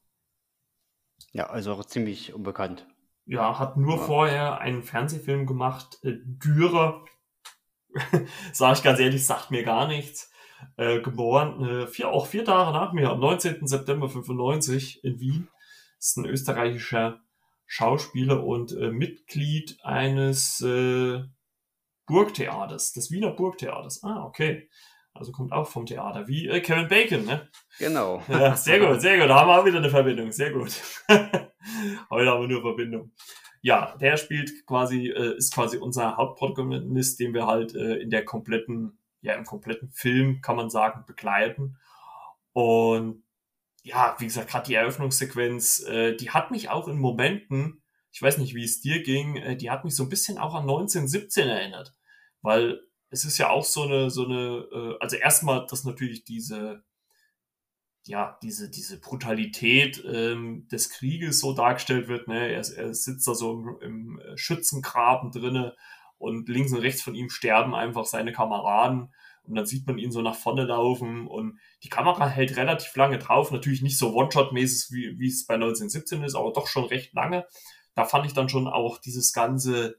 [SPEAKER 2] Ja, also auch ziemlich unbekannt.
[SPEAKER 1] Ja, hat nur ja. vorher einen Fernsehfilm gemacht, äh, Dürer. Sag ich ganz ehrlich, sagt mir gar nichts. Äh, geboren, äh, vier, auch vier Tage nach mir, am 19. September 95 in Wien. Ist ein österreichischer Schauspieler und äh, Mitglied eines äh, Burgtheaters, des Wiener Burgtheaters. Ah, okay. Also kommt auch vom Theater, wie äh, Kevin Bacon, ne?
[SPEAKER 2] Genau.
[SPEAKER 1] Ja, sehr gut, sehr gut. Da haben wir auch wieder eine Verbindung, sehr gut. Heute haben wir nur Verbindung. Ja, der spielt quasi, äh, ist quasi unser Hauptprotagonist, den wir halt äh, in der kompletten, ja, im kompletten Film, kann man sagen, begleiten. Und ja, wie gesagt, gerade die Eröffnungssequenz, äh, die hat mich auch in Momenten, ich weiß nicht, wie es dir ging, äh, die hat mich so ein bisschen auch an 1917 erinnert. Weil es ist ja auch so eine, so eine, äh, also erstmal, dass natürlich diese, ja, diese, diese Brutalität ähm, des Krieges so dargestellt wird. Ne? Er, er sitzt da so im, im Schützengraben drinne und links und rechts von ihm sterben einfach seine Kameraden und dann sieht man ihn so nach vorne laufen und die Kamera hält relativ lange drauf, natürlich nicht so One-Shot-mäßig, wie, wie es bei 1917 ist, aber doch schon recht lange. Da fand ich dann schon auch dieses ganze,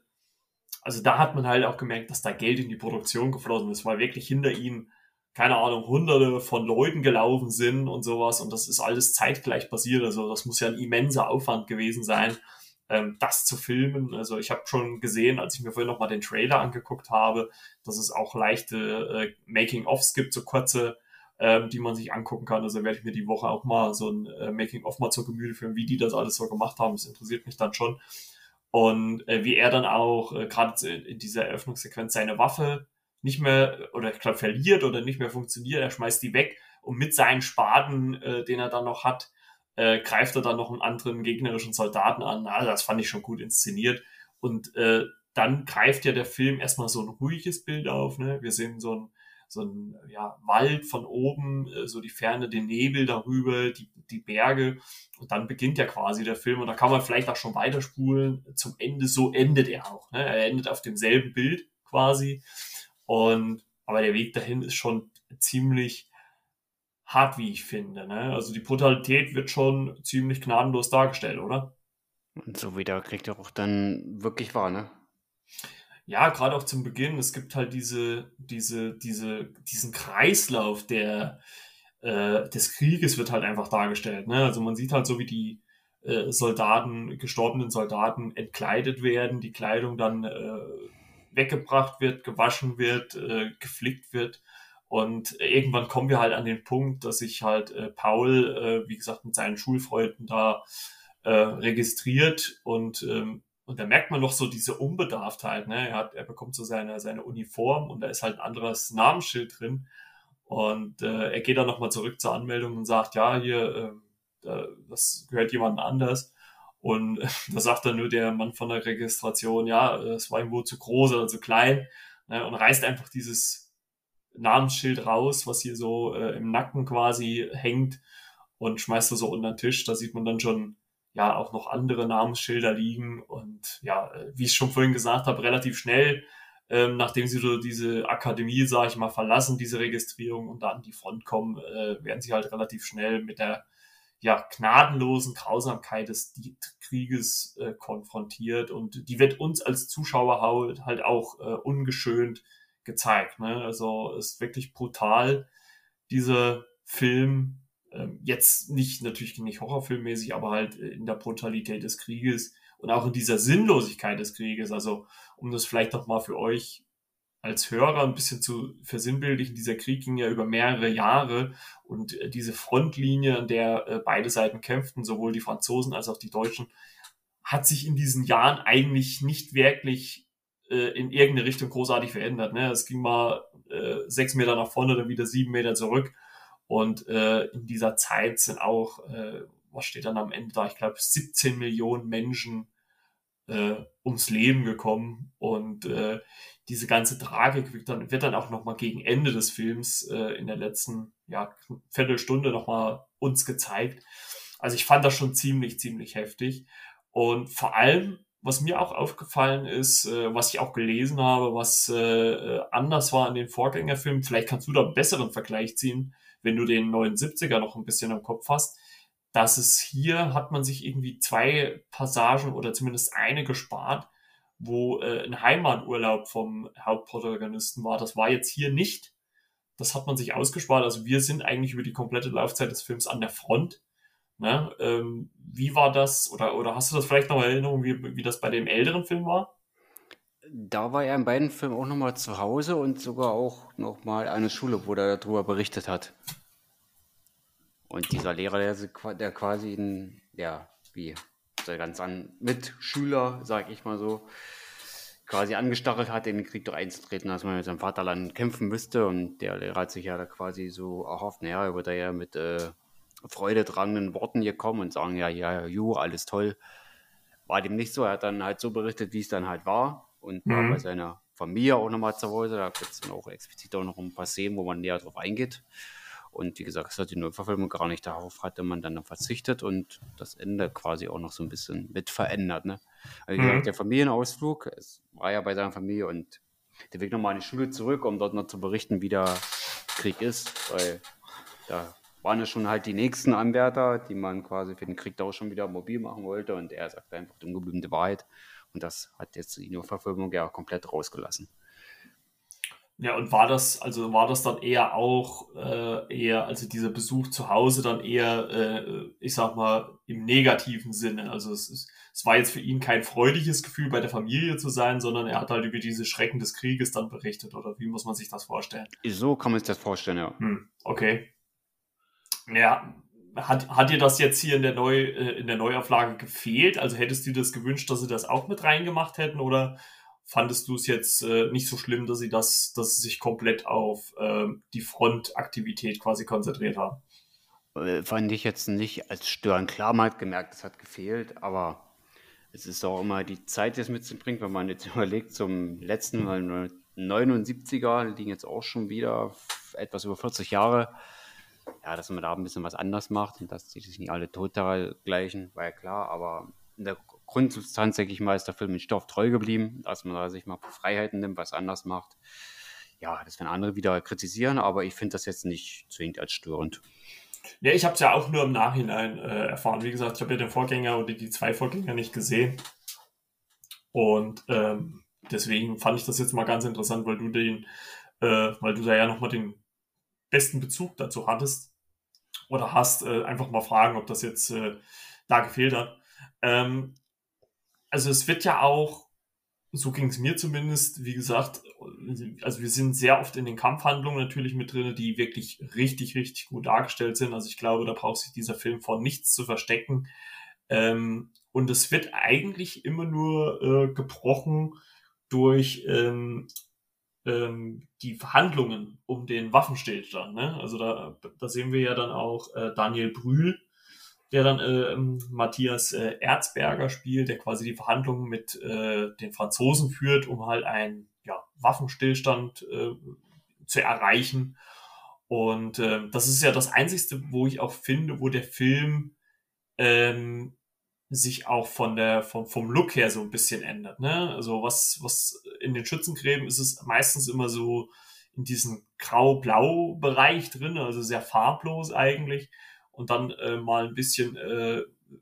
[SPEAKER 1] also da hat man halt auch gemerkt, dass da Geld in die Produktion geflossen ist, weil wirklich hinter ihm, keine Ahnung, hunderte von Leuten gelaufen sind und sowas. Und das ist alles zeitgleich passiert, also das muss ja ein immenser Aufwand gewesen sein ähm, das zu filmen. Also ich habe schon gesehen, als ich mir vorhin nochmal den Trailer angeguckt habe, dass es auch leichte äh, Making-ofs gibt, so kurze, ähm, die man sich angucken kann. Also werde ich mir die Woche auch mal so ein äh, Making-of mal zur Gemüte führen, wie die das alles so gemacht haben. Das interessiert mich dann schon. Und äh, wie er dann auch äh, gerade in dieser Eröffnungssequenz seine Waffe nicht mehr oder ich glaube verliert oder nicht mehr funktioniert, er schmeißt die weg und mit seinen Spaten, äh, den er dann noch hat, äh, greift er dann noch einen anderen gegnerischen Soldaten an. Also das fand ich schon gut inszeniert. Und äh, dann greift ja der Film erstmal so ein ruhiges Bild auf. Ne? Wir sehen so ein, so ein ja, Wald von oben, äh, so die Ferne, den Nebel darüber, die, die Berge. Und dann beginnt ja quasi der Film. Und da kann man vielleicht auch schon weiterspulen. Zum Ende, so endet er auch. Ne? Er endet auf demselben Bild quasi. Und aber der Weg dahin ist schon ziemlich hart, wie ich finde. Ne? Also die Brutalität wird schon ziemlich gnadenlos dargestellt, oder?
[SPEAKER 2] Und so wie der Krieg ja auch dann wirklich war, ne?
[SPEAKER 1] Ja, gerade auch zum Beginn. Es gibt halt diese, diese, diese, diesen Kreislauf der, äh, des Krieges wird halt einfach dargestellt. Ne? Also man sieht halt so, wie die äh, Soldaten, gestorbenen Soldaten entkleidet werden, die Kleidung dann äh, weggebracht wird, gewaschen wird, äh, geflickt wird und irgendwann kommen wir halt an den Punkt, dass sich halt äh, Paul, äh, wie gesagt, mit seinen Schulfreunden da äh, registriert und ähm, und da merkt man noch so diese Unbedarftheit. Ne? Er, hat, er bekommt so seine, seine Uniform und da ist halt ein anderes Namensschild drin. Und äh, er geht dann nochmal zurück zur Anmeldung und sagt, ja, hier, äh, das gehört jemandem anders. Und äh, da sagt dann nur der Mann von der Registration, ja, es war ihm wohl zu groß oder zu klein. Ne? Und reißt einfach dieses Namensschild raus, was hier so äh, im Nacken quasi hängt. und schmeißt das so unter den Tisch. Da sieht man dann schon ja auch noch andere Namensschilder liegen und ja, wie ich schon vorhin gesagt habe, relativ schnell, ähm, nachdem sie so diese Akademie, sage ich mal, verlassen, diese Registrierung und da an die Front kommen, äh, werden sie halt relativ schnell mit der ja, gnadenlosen Grausamkeit des Krieges äh, konfrontiert und die wird uns als Zuschauer halt, halt auch äh, ungeschönt gezeigt. Ne? Also ist wirklich brutal, dieser Film, ähm, jetzt nicht natürlich nicht horrorfilmmäßig, aber halt in der Brutalität des Krieges und auch in dieser Sinnlosigkeit des Krieges. Also um das vielleicht noch mal für euch als Hörer ein bisschen zu versinnbildlichen, dieser Krieg ging ja über mehrere Jahre und äh, diese Frontlinie, an der äh, beide Seiten kämpften, sowohl die Franzosen als auch die Deutschen, hat sich in diesen Jahren eigentlich nicht wirklich äh, in irgendeine Richtung großartig verändert. Ne? Es ging mal äh, sechs Meter nach vorne, dann wieder sieben Meter zurück. Und äh, in dieser Zeit sind auch, äh, was steht dann am Ende da, ich glaube, 17 Millionen Menschen äh, ums Leben gekommen. Und äh, diese ganze Tragik wird dann, wird dann auch nochmal gegen Ende des Films äh, in der letzten ja, Viertelstunde nochmal uns gezeigt. Also ich fand das schon ziemlich, ziemlich heftig. Und vor allem, was mir auch aufgefallen ist, äh, was ich auch gelesen habe, was äh, äh anders war an den Vorgängerfilmen, vielleicht kannst du da einen besseren Vergleich ziehen, wenn du den 79er noch ein bisschen im Kopf hast, dass es hier hat man sich irgendwie zwei Passagen oder zumindest eine gespart, wo äh, ein Heimaturlaub vom Hauptprotagonisten war. Das war jetzt hier nicht. Das hat man sich ausgespart. Also wir sind eigentlich über die komplette Laufzeit des Films an der Front. Ne? Ähm, wie war das? Oder, oder hast du das vielleicht noch in Erinnerung, wie, wie das bei dem älteren Film war?
[SPEAKER 2] Da war er in beiden Filmen auch nochmal zu Hause und sogar auch nochmal eine Schule, wo er darüber berichtet hat. Und dieser Lehrer, der, der quasi ein, ja, wie der ganz an Mitschüler, sag ich mal so, quasi angestachelt hat, in den Krieg doch einzutreten, dass man mit seinem Vaterland kämpfen müsste. Und der Lehrer hat sich ja da quasi so erhofft, naja, er wird da ja mit äh, freudetragenden Worten hier kommen und sagen, ja, ja, ju, alles toll. War dem nicht so. Er hat dann halt so berichtet, wie es dann halt war. Und mhm. war bei seiner Familie auch nochmal zu Hause. Da gibt es dann auch explizit auch noch ein paar Szenen, wo man näher drauf eingeht. Und wie gesagt, es hat die Neuverfilmung gar nicht darauf hatte man dann verzichtet und das Ende quasi auch noch so ein bisschen mit verändert. Ne? Also wie gesagt, mhm. der Familienausflug, es war ja bei seiner Familie und der Weg nochmal in die Schule zurück, um dort noch zu berichten, wie der Krieg ist, weil da waren ja schon halt die nächsten Anwärter, die man quasi für den Krieg da auch schon wieder mobil machen wollte und er sagt einfach die ungebliebene Wahrheit und das hat jetzt die Neuverfilmung ja komplett rausgelassen.
[SPEAKER 1] Ja, und war das, also war das dann eher auch äh, eher, also dieser Besuch zu Hause dann eher, äh, ich sag mal, im negativen Sinne. Also es, ist, es war jetzt für ihn kein freudiges Gefühl, bei der Familie zu sein, sondern er hat halt über diese Schrecken des Krieges dann berichtet, oder wie muss man sich das vorstellen?
[SPEAKER 2] So kann man sich das vorstellen, ja.
[SPEAKER 1] Hm, okay. Ja, hat, hat dir das jetzt hier in der, Neu, äh, in der Neuauflage gefehlt? Also hättest du dir das gewünscht, dass sie das auch mit reingemacht hätten oder fandest du es jetzt äh, nicht so schlimm, dass sie das, dass sie sich komplett auf äh, die Frontaktivität quasi konzentriert haben?
[SPEAKER 2] Äh, fand ich jetzt nicht als störend. Klar, man hat gemerkt, es hat gefehlt, aber es ist auch immer die Zeit, die es mitbringt, wenn man jetzt überlegt, zum letzten Mal 79er liegen jetzt auch schon wieder etwas über 40 Jahre. Ja, dass man da ein bisschen was anders macht und dass die sich nicht alle total gleichen, war ja klar, aber in der Grundsubstanz, denke ich mal, ist der Film mit Stoff treu geblieben, dass man da sich mal Freiheiten nimmt, was anders macht. Ja, das werden andere wieder kritisieren, aber ich finde das jetzt nicht zwingend als störend.
[SPEAKER 1] Ja, ich habe es ja auch nur im Nachhinein äh, erfahren. Wie gesagt, ich habe ja den Vorgänger oder die zwei Vorgänger nicht gesehen. Und ähm, deswegen fand ich das jetzt mal ganz interessant, weil du den, äh, weil du da ja nochmal den besten Bezug dazu hattest. Oder hast, äh, einfach mal fragen, ob das jetzt äh, da gefehlt hat. Ähm, also es wird ja auch, so ging es mir zumindest, wie gesagt, also wir sind sehr oft in den Kampfhandlungen natürlich mit drin, die wirklich richtig, richtig gut dargestellt sind. Also ich glaube, da braucht sich dieser Film vor nichts zu verstecken. Ähm, und es wird eigentlich immer nur äh, gebrochen durch ähm, ähm, die Verhandlungen um den Waffenstillstand. Ne? Also da, da sehen wir ja dann auch äh, Daniel Brühl, der dann äh, Matthias äh, Erzberger spielt, der quasi die Verhandlungen mit äh, den Franzosen führt, um halt einen ja, Waffenstillstand äh, zu erreichen. Und äh, das ist ja das Einzige, wo ich auch finde, wo der Film ähm, sich auch von der, vom, vom Look her so ein bisschen ändert. Ne? Also was, was in den Schützengräben ist es meistens immer so in diesem Grau-Blau-Bereich drin, also sehr farblos eigentlich. Und dann äh, mal ein bisschen äh,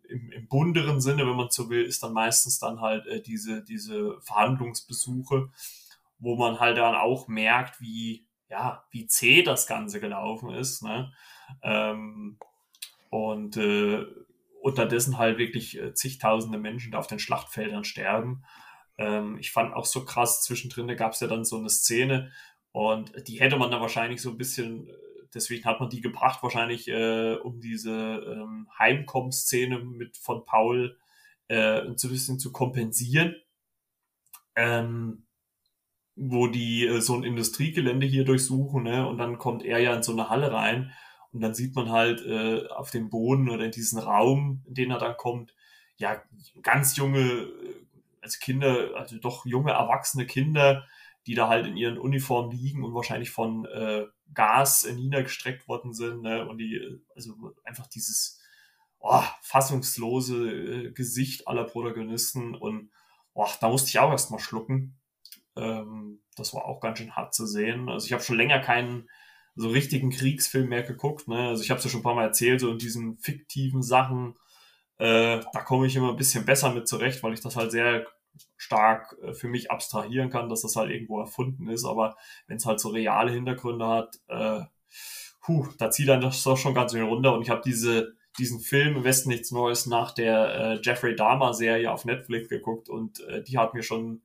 [SPEAKER 1] im, im bunderen Sinne, wenn man so will, ist dann meistens dann halt äh, diese, diese Verhandlungsbesuche, wo man halt dann auch merkt, wie, ja, wie zäh das Ganze gelaufen ist. Ne? Ähm, und äh, unterdessen halt wirklich äh, zigtausende Menschen da auf den Schlachtfeldern sterben. Ähm, ich fand auch so krass, zwischendrin gab es ja dann so eine Szene und die hätte man dann wahrscheinlich so ein bisschen, äh, deswegen hat man die gebracht, wahrscheinlich äh, um diese ähm, Heimkomm-Szene mit von Paul äh, ein bisschen zu kompensieren. Ähm, wo die äh, so ein Industriegelände hier durchsuchen, ne? Und dann kommt er ja in so eine Halle rein und dann sieht man halt äh, auf dem Boden oder in diesen Raum, in den er dann kommt, ja, ganz junge, äh, also Kinder, also doch junge, erwachsene Kinder, die da halt in ihren Uniformen liegen und wahrscheinlich von äh, Gas niedergestreckt worden sind. Ne? Und die, also einfach dieses oh, fassungslose äh, Gesicht aller Protagonisten. Und oh, da musste ich auch erstmal schlucken. Ähm, das war auch ganz schön hart zu sehen. Also ich habe schon länger keinen so richtigen Kriegsfilm mehr geguckt. Ne? Also ich habe es ja schon ein paar Mal erzählt, so in diesen fiktiven Sachen, äh, da komme ich immer ein bisschen besser mit zurecht, weil ich das halt sehr stark äh, für mich abstrahieren kann, dass das halt irgendwo erfunden ist. Aber wenn es halt so reale Hintergründe hat, äh, puh, da zieht dann das doch schon ganz schön runter. Und ich habe diese diesen Film Westen nichts Neues nach der äh, Jeffrey Dahmer Serie auf Netflix geguckt und äh, die hat mir schon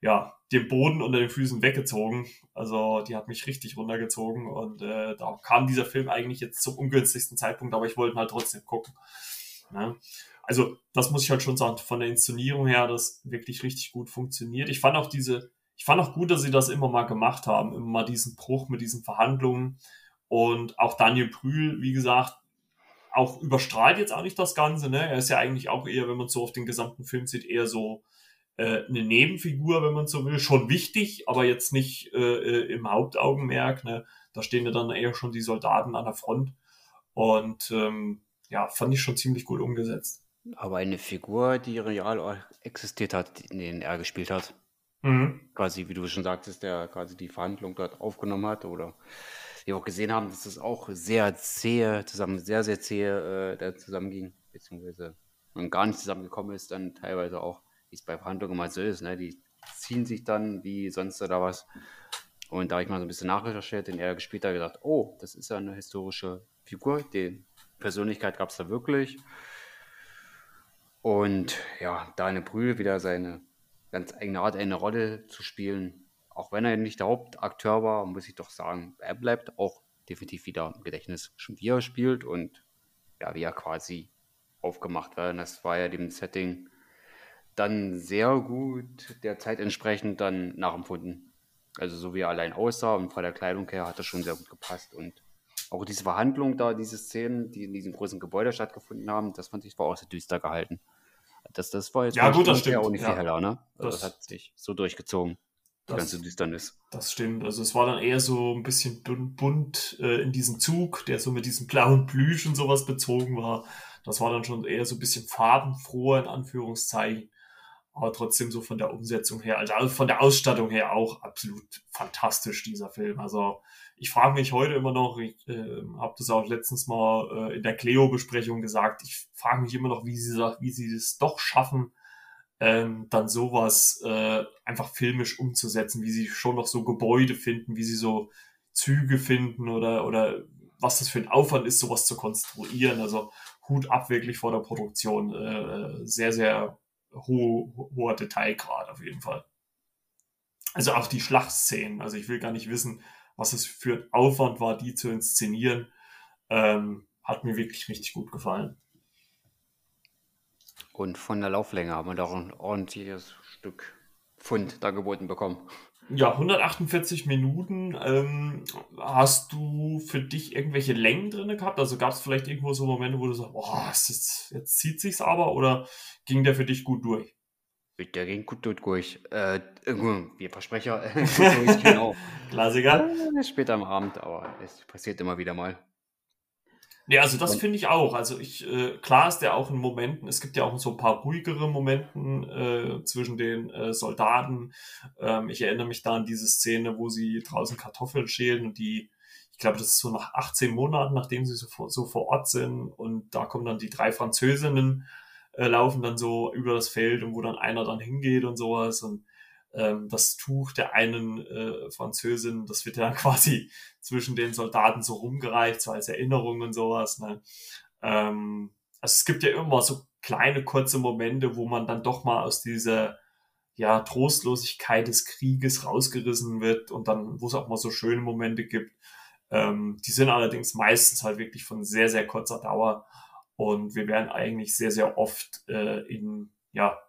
[SPEAKER 1] ja, den Boden unter den Füßen weggezogen. Also die hat mich richtig runtergezogen und äh, da kam dieser Film eigentlich jetzt zum ungünstigsten Zeitpunkt, aber ich wollte ihn halt trotzdem gucken. Ne? Also das muss ich halt schon sagen, von der Inszenierung her, das wirklich richtig gut funktioniert. Ich fand auch diese, ich fand auch gut, dass sie das immer mal gemacht haben, immer mal diesen Bruch mit diesen Verhandlungen und auch Daniel Brühl, wie gesagt, auch überstrahlt jetzt auch nicht das Ganze. Ne? Er ist ja eigentlich auch eher, wenn man so auf den gesamten Film sieht, eher so äh, eine Nebenfigur, wenn man so will, schon wichtig, aber jetzt nicht äh, äh, im Hauptaugenmerk. Ne? Da stehen ja dann eher schon die Soldaten an der Front. Und ähm, ja, fand ich schon ziemlich gut umgesetzt.
[SPEAKER 2] Aber eine Figur, die real existiert hat, in denen er gespielt hat. Mhm. Quasi, wie du schon sagtest, der quasi die Verhandlung dort aufgenommen hat oder wir auch gesehen haben, dass es auch sehr zäh zusammen, sehr, sehr zäh äh, zusammenging, beziehungsweise man gar nicht zusammengekommen ist, dann teilweise auch wie es bei Verhandlungen mal so ist. Ne? Die ziehen sich dann wie sonst oder was. Und da habe ich mal so ein bisschen nachrecherchiert, den er gespielt hat, gedacht, oh, das ist ja eine historische Figur. Die Persönlichkeit gab es da wirklich. Und ja, Daniel Brühl wieder seine ganz eigene Art, eine Rolle zu spielen. Auch wenn er nicht der Hauptakteur war, muss ich doch sagen, er bleibt auch definitiv wieder im Gedächtnis, wie er spielt und ja, wie er quasi aufgemacht. Und das war ja dem Setting dann sehr gut der Zeit entsprechend dann nachempfunden. Also so wie er allein aussah und von der Kleidung her hat das schon sehr gut gepasst. Und auch diese Verhandlung da, diese Szenen, die in diesem großen Gebäude stattgefunden haben, das fand ich war auch sehr düster gehalten. Das, das war jetzt
[SPEAKER 1] ja, gut, das stimmt.
[SPEAKER 2] auch nicht viel heller, ne? Also das, das, hat sich so durchgezogen, die das, ganze Düsternis.
[SPEAKER 1] Das stimmt. Also es war dann eher so ein bisschen bunt äh, in diesem Zug, der so mit diesem blauen Plüsch und sowas bezogen war. Das war dann schon eher so ein bisschen farbenfroher in Anführungszeichen aber trotzdem so von der Umsetzung her, also von der Ausstattung her auch absolut fantastisch, dieser Film. Also ich frage mich heute immer noch, ich äh, habe das auch letztens mal äh, in der Cleo-Besprechung gesagt, ich frage mich immer noch, wie sie, wie sie das doch schaffen, ähm, dann sowas äh, einfach filmisch umzusetzen, wie sie schon noch so Gebäude finden, wie sie so Züge finden oder, oder was das für ein Aufwand ist, sowas zu konstruieren. Also Hut ab wirklich vor der Produktion. Äh, sehr, sehr ho hoher Detailgrad auf jeden Fall. Also auch die Schlachtszenen. Also ich will gar nicht wissen, was es für ein Aufwand war, die zu inszenieren. Ähm, hat mir wirklich richtig gut gefallen.
[SPEAKER 2] Und von der Lauflänge haben wir doch ein ordentliches Stück Pfund da geboten bekommen.
[SPEAKER 1] Ja, 148 Minuten. Ähm, hast du für dich irgendwelche Längen drin gehabt? Also gab es vielleicht irgendwo so Momente, wo du sagst, boah, jetzt, jetzt zieht sich's aber oder ging der für dich gut durch?
[SPEAKER 2] Der ging gut durch. Äh, wir Versprecher. durch, genau.
[SPEAKER 1] Klassiker.
[SPEAKER 2] Äh, später am Abend, aber es passiert immer wieder mal.
[SPEAKER 1] Nee, also das finde ich auch. Also ich, äh, klar ist der auch in Momenten, es gibt ja auch so ein paar ruhigere Momenten äh, zwischen den äh, Soldaten. Ähm, ich erinnere mich da an diese Szene, wo sie draußen Kartoffeln schälen und die, ich glaube, das ist so nach 18 Monaten, nachdem sie so, vor, so vor Ort sind und da kommen dann die drei Französinnen, äh, laufen dann so über das Feld und wo dann einer dann hingeht und sowas und ähm, das Tuch der einen äh, Französin, das wird ja quasi zwischen den Soldaten so rumgereicht, so als Erinnerung und sowas. Ne? Ähm, also es gibt ja immer so kleine, kurze Momente, wo man dann doch mal aus dieser ja, Trostlosigkeit des Krieges rausgerissen wird und dann, wo es auch mal so schöne Momente gibt. Ähm, die sind allerdings meistens halt wirklich von sehr, sehr kurzer Dauer und wir werden eigentlich sehr, sehr oft äh, in, ja,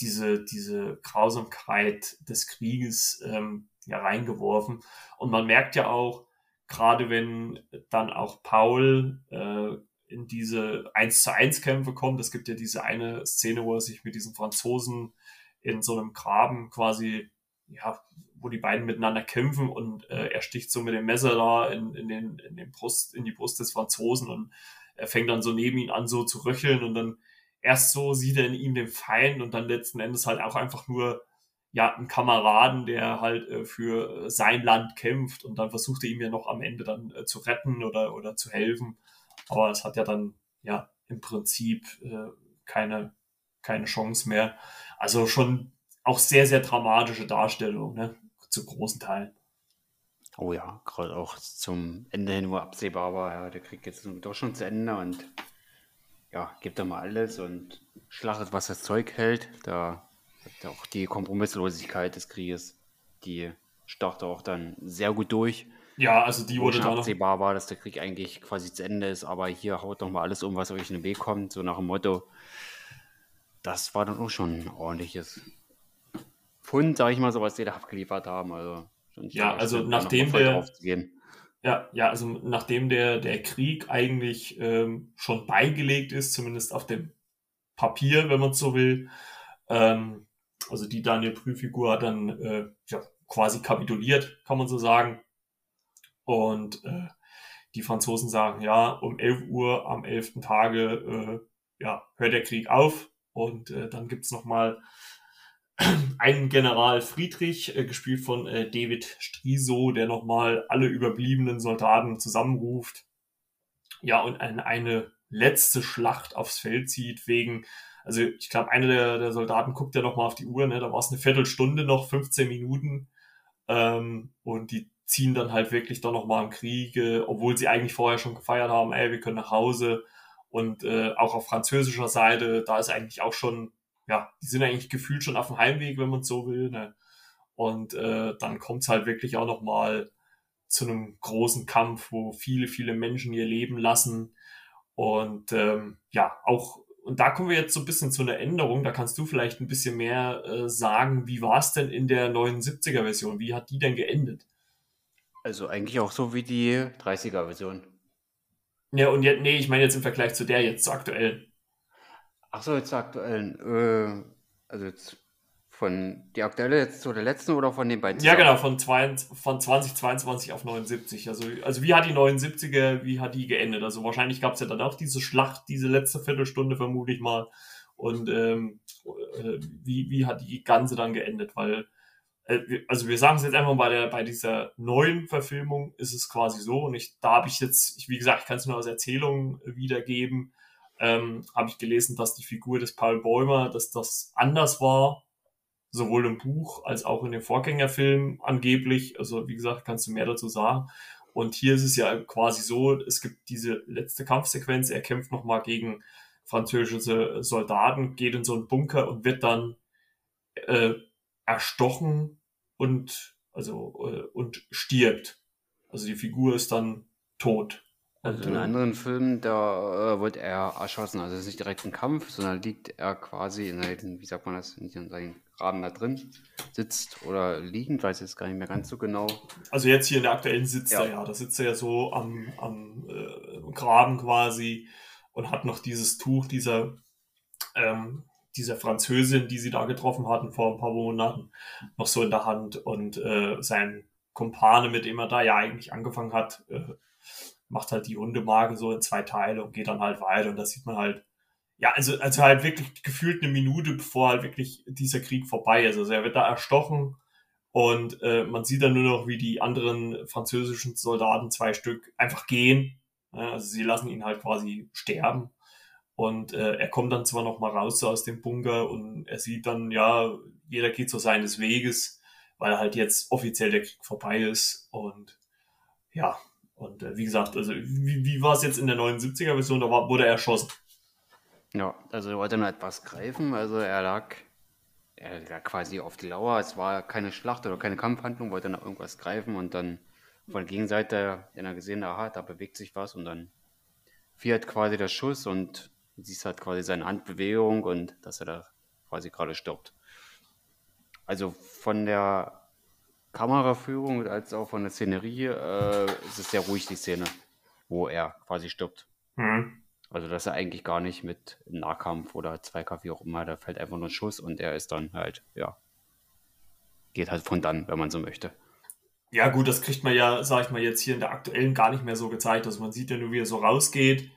[SPEAKER 1] diese, diese Grausamkeit des Krieges ähm, ja, reingeworfen. Und man merkt ja auch, gerade wenn dann auch Paul äh, in diese 1 zu 1 Kämpfe kommt, es gibt ja diese eine Szene, wo er sich mit diesen Franzosen in so einem Graben quasi, ja, wo die beiden miteinander kämpfen und äh, er sticht so mit dem Messer da in, in, den, in, den Brust, in die Brust des Franzosen und er fängt dann so neben ihn an, so zu röcheln und dann erst so sieht er in ihm den Feind und dann letzten Endes halt auch einfach nur ja einen Kameraden, der halt äh, für äh, sein Land kämpft und dann versucht er ihm ja noch am Ende dann äh, zu retten oder oder zu helfen, aber es hat ja dann ja im Prinzip äh, keine keine Chance mehr. Also schon auch sehr sehr dramatische Darstellung, ne, zu großen Teilen.
[SPEAKER 2] Oh ja, gerade auch zum Ende hin, wo absehbar war, ja, der Krieg jetzt doch schon zu Ende und ja, gibt da mal alles und schlachtet, was das Zeug hält. Da hat auch die Kompromisslosigkeit des Krieges, die stach auch dann sehr gut durch.
[SPEAKER 1] Ja, also die wurde
[SPEAKER 2] dann absehbar war, dass der Krieg eigentlich quasi zu Ende ist, aber hier haut noch mal alles um, was euch in den Weg kommt, so nach dem Motto. Das war dann auch schon ein ordentliches Fund, sag ich mal, so was die da abgeliefert haben. Also
[SPEAKER 1] ja, also nachdem der, ja, ja, also nachdem der, der Krieg eigentlich ähm, schon beigelegt ist, zumindest auf dem Papier, wenn man so will, ähm, also die Daniel Prüffigur hat dann äh, ja, quasi kapituliert, kann man so sagen. Und äh, die Franzosen sagen, ja, um 11 Uhr am 11. Tage äh, ja, hört der Krieg auf und äh, dann gibt's noch mal einen General Friedrich, äh, gespielt von äh, David Striso, der nochmal alle überbliebenen Soldaten zusammenruft. Ja, und ein, eine letzte Schlacht aufs Feld zieht, wegen, also ich glaube, einer der, der Soldaten guckt ja nochmal auf die Uhr, ne, da war es eine Viertelstunde noch, 15 Minuten. Ähm, und die ziehen dann halt wirklich doch nochmal im Krieg, obwohl sie eigentlich vorher schon gefeiert haben, ey, wir können nach Hause. Und äh, auch auf französischer Seite, da ist eigentlich auch schon ja, die sind eigentlich gefühlt schon auf dem Heimweg, wenn man so will. Ne? Und äh, dann kommt es halt wirklich auch nochmal zu einem großen Kampf, wo viele, viele Menschen ihr Leben lassen. Und ähm, ja, auch, und da kommen wir jetzt so ein bisschen zu einer Änderung. Da kannst du vielleicht ein bisschen mehr äh, sagen, wie war es denn in der 79er-Version? Wie hat die denn geendet?
[SPEAKER 2] Also eigentlich auch so wie die 30er-Version.
[SPEAKER 1] Ja, und jetzt, nee, ich meine jetzt im Vergleich zu der jetzt, zur aktuellen.
[SPEAKER 2] Ach so, jetzt zur aktuellen. Äh, also jetzt von die aktuelle jetzt zu der letzten oder von den beiden?
[SPEAKER 1] Ja, genau, von, zwei, von 2022 auf 79. Also, also wie hat die 79er, wie hat die geendet? Also wahrscheinlich gab es ja dann auch diese Schlacht, diese letzte Viertelstunde vermute ich mal. Und ähm, äh, wie, wie hat die ganze dann geendet? Weil, äh, also wir sagen es jetzt einfach bei, der, bei dieser neuen Verfilmung ist es quasi so. Und ich, da habe ich jetzt, ich, wie gesagt, ich kann es nur als Erzählung wiedergeben ähm, habe ich gelesen, dass die Figur des Paul Bäumer, dass das anders war, sowohl im Buch als auch in dem Vorgängerfilm angeblich. Also wie gesagt, kannst du mehr dazu sagen. Und hier ist es ja quasi so, es gibt diese letzte Kampfsequenz, er kämpft nochmal gegen französische Soldaten, geht in so einen Bunker und wird dann äh, erstochen und also äh, und stirbt. Also die Figur ist dann tot.
[SPEAKER 2] Also in anderen Filmen, da äh, wird er erschossen. Also es ist nicht direkt ein Kampf, sondern liegt er quasi in seinen, wie sagt man das, nicht in seinem Graben da drin, sitzt oder liegend, weiß jetzt gar nicht mehr ganz so genau.
[SPEAKER 1] Also jetzt hier in der aktuellen sitzt ja. er ja. Da sitzt er ja so am, am äh, Graben quasi und hat noch dieses Tuch dieser ähm, dieser Französin, die sie da getroffen hatten vor ein paar Monaten, noch so in der Hand und äh, sein Kumpane, mit dem er da ja eigentlich angefangen hat, äh, macht halt die Hundemarke so in zwei Teile und geht dann halt weiter und da sieht man halt, ja, also, also halt wirklich gefühlt eine Minute, bevor halt wirklich dieser Krieg vorbei ist. Also er wird da erstochen und äh, man sieht dann nur noch, wie die anderen französischen Soldaten, zwei Stück, einfach gehen. Also sie lassen ihn halt quasi sterben. Und äh, er kommt dann zwar noch mal raus aus dem Bunker und er sieht dann, ja, jeder geht so seines Weges, weil halt jetzt offiziell der Krieg vorbei ist. Und ja, und äh, wie gesagt, also wie, wie war es jetzt in der 79er-Version? Da war, wurde er erschossen.
[SPEAKER 2] Ja, also er wollte nur etwas greifen. Also er lag, er lag quasi auf die Lauer. Es war keine Schlacht oder keine Kampfhandlung, wollte noch irgendwas greifen und dann von der Gegenseite, dann er gesehen, aha, da bewegt sich was und dann fiert quasi der Schuss und siehst halt quasi seine Handbewegung und dass er da quasi gerade stirbt. Also von der Kameraführung als auch von der Szenerie äh, ist es sehr ruhig, die Szene, wo er quasi stirbt. Mhm. Also, dass er eigentlich gar nicht mit Nahkampf oder Zweikampf, wie auch immer, da fällt einfach nur ein Schuss und er ist dann halt, ja, geht halt von dann, wenn man so möchte.
[SPEAKER 1] Ja, gut, das kriegt man ja, sag ich mal, jetzt hier in der aktuellen gar nicht mehr so gezeigt. Also, man sieht ja nur, wie er so rausgeht.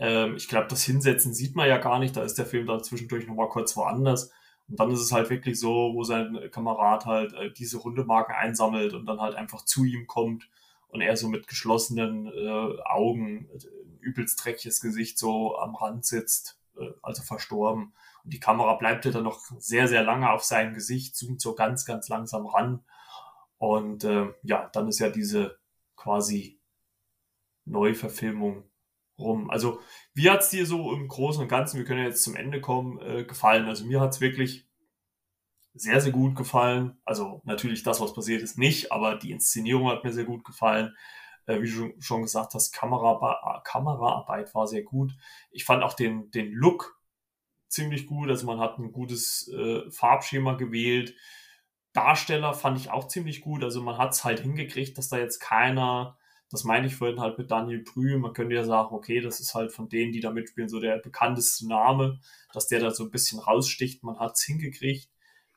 [SPEAKER 1] Ähm, ich glaube, das Hinsetzen sieht man ja gar nicht. Da ist der Film dann zwischendurch nochmal kurz woanders. Und dann ist es halt wirklich so, wo sein Kamerad halt äh, diese Rundemarken einsammelt und dann halt einfach zu ihm kommt und er so mit geschlossenen äh, Augen, äh, übelst dreckiges Gesicht so am Rand sitzt, äh, also verstorben. Und die Kamera bleibt ja dann noch sehr, sehr lange auf seinem Gesicht, zoomt so ganz, ganz langsam ran. Und äh, ja, dann ist ja diese quasi Neuverfilmung rum. Also, wie hat's dir so im Großen und Ganzen, wir können ja jetzt zum Ende kommen, äh, gefallen? Also, mir hat's wirklich sehr, sehr gut gefallen. Also, natürlich das, was passiert ist, nicht, aber die Inszenierung hat mir sehr gut gefallen. Äh, wie du schon gesagt hast, Kamera, Kameraarbeit war sehr gut. Ich fand auch den, den Look ziemlich gut. Also, man hat ein gutes äh, Farbschema gewählt. Darsteller fand ich auch ziemlich gut. Also, man hat's halt hingekriegt, dass da jetzt keiner das meine ich vorhin halt mit Daniel Brühl. Man könnte ja sagen, okay, das ist halt von denen, die da mitspielen, so der bekannteste Name, dass der da so ein bisschen raussticht. Man hat es hingekriegt,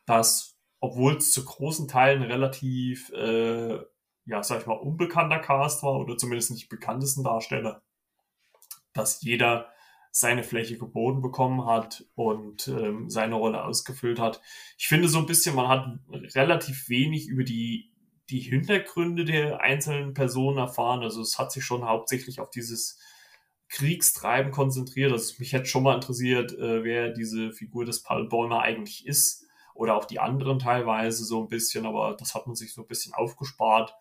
[SPEAKER 1] dass, obwohl es zu großen Teilen relativ, äh, ja, sag ich mal, unbekannter Cast war oder zumindest nicht bekanntesten Darsteller, dass jeder seine Fläche geboten bekommen hat und ähm, seine Rolle ausgefüllt hat. Ich finde so ein bisschen, man hat relativ wenig über die die Hintergründe der einzelnen Personen erfahren. Also es hat sich schon hauptsächlich auf dieses Kriegstreiben konzentriert. Also mich hätte schon mal interessiert, äh, wer diese Figur des Paul Bäumer eigentlich ist. Oder auch die anderen teilweise so ein bisschen, aber das hat man sich so ein bisschen aufgespart.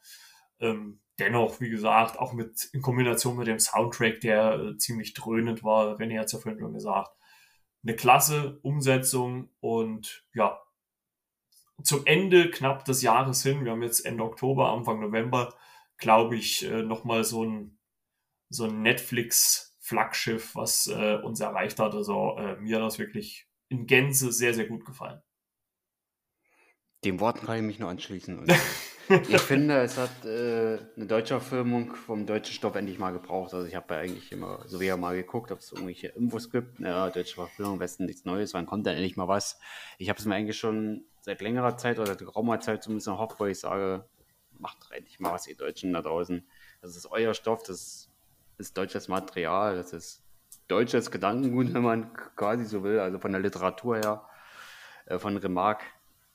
[SPEAKER 1] Ähm, dennoch, wie gesagt, auch mit in Kombination mit dem Soundtrack, der äh, ziemlich dröhnend war, René hat es ja vorhin schon gesagt. Eine klasse Umsetzung und ja, zum Ende knapp des Jahres hin, wir haben jetzt Ende Oktober, Anfang November, glaube ich, äh, nochmal so ein, so ein Netflix-Flaggschiff, was äh, uns erreicht hat. Also äh, mir hat das wirklich in Gänze sehr, sehr gut gefallen.
[SPEAKER 2] Dem Worten kann ich mich nur anschließen. ich finde, es hat äh, eine deutsche Firmung vom deutschen Stoff endlich mal gebraucht. Also ich habe ja eigentlich immer so wieder mal geguckt, ob es irgendwelche Infos gibt. Ja, deutsche Verfilmung, Westen nichts Neues, wann kommt denn endlich mal was? Ich habe es mir eigentlich schon seit längerer Zeit oder geraumer Zeit zumindest erhofft, wo ich sage, macht endlich mal was, ihr Deutschen da draußen. Das ist euer Stoff, das ist deutsches Material, das ist deutsches Gedankengut, wenn man quasi so will, also von der Literatur her, äh, von Remarque.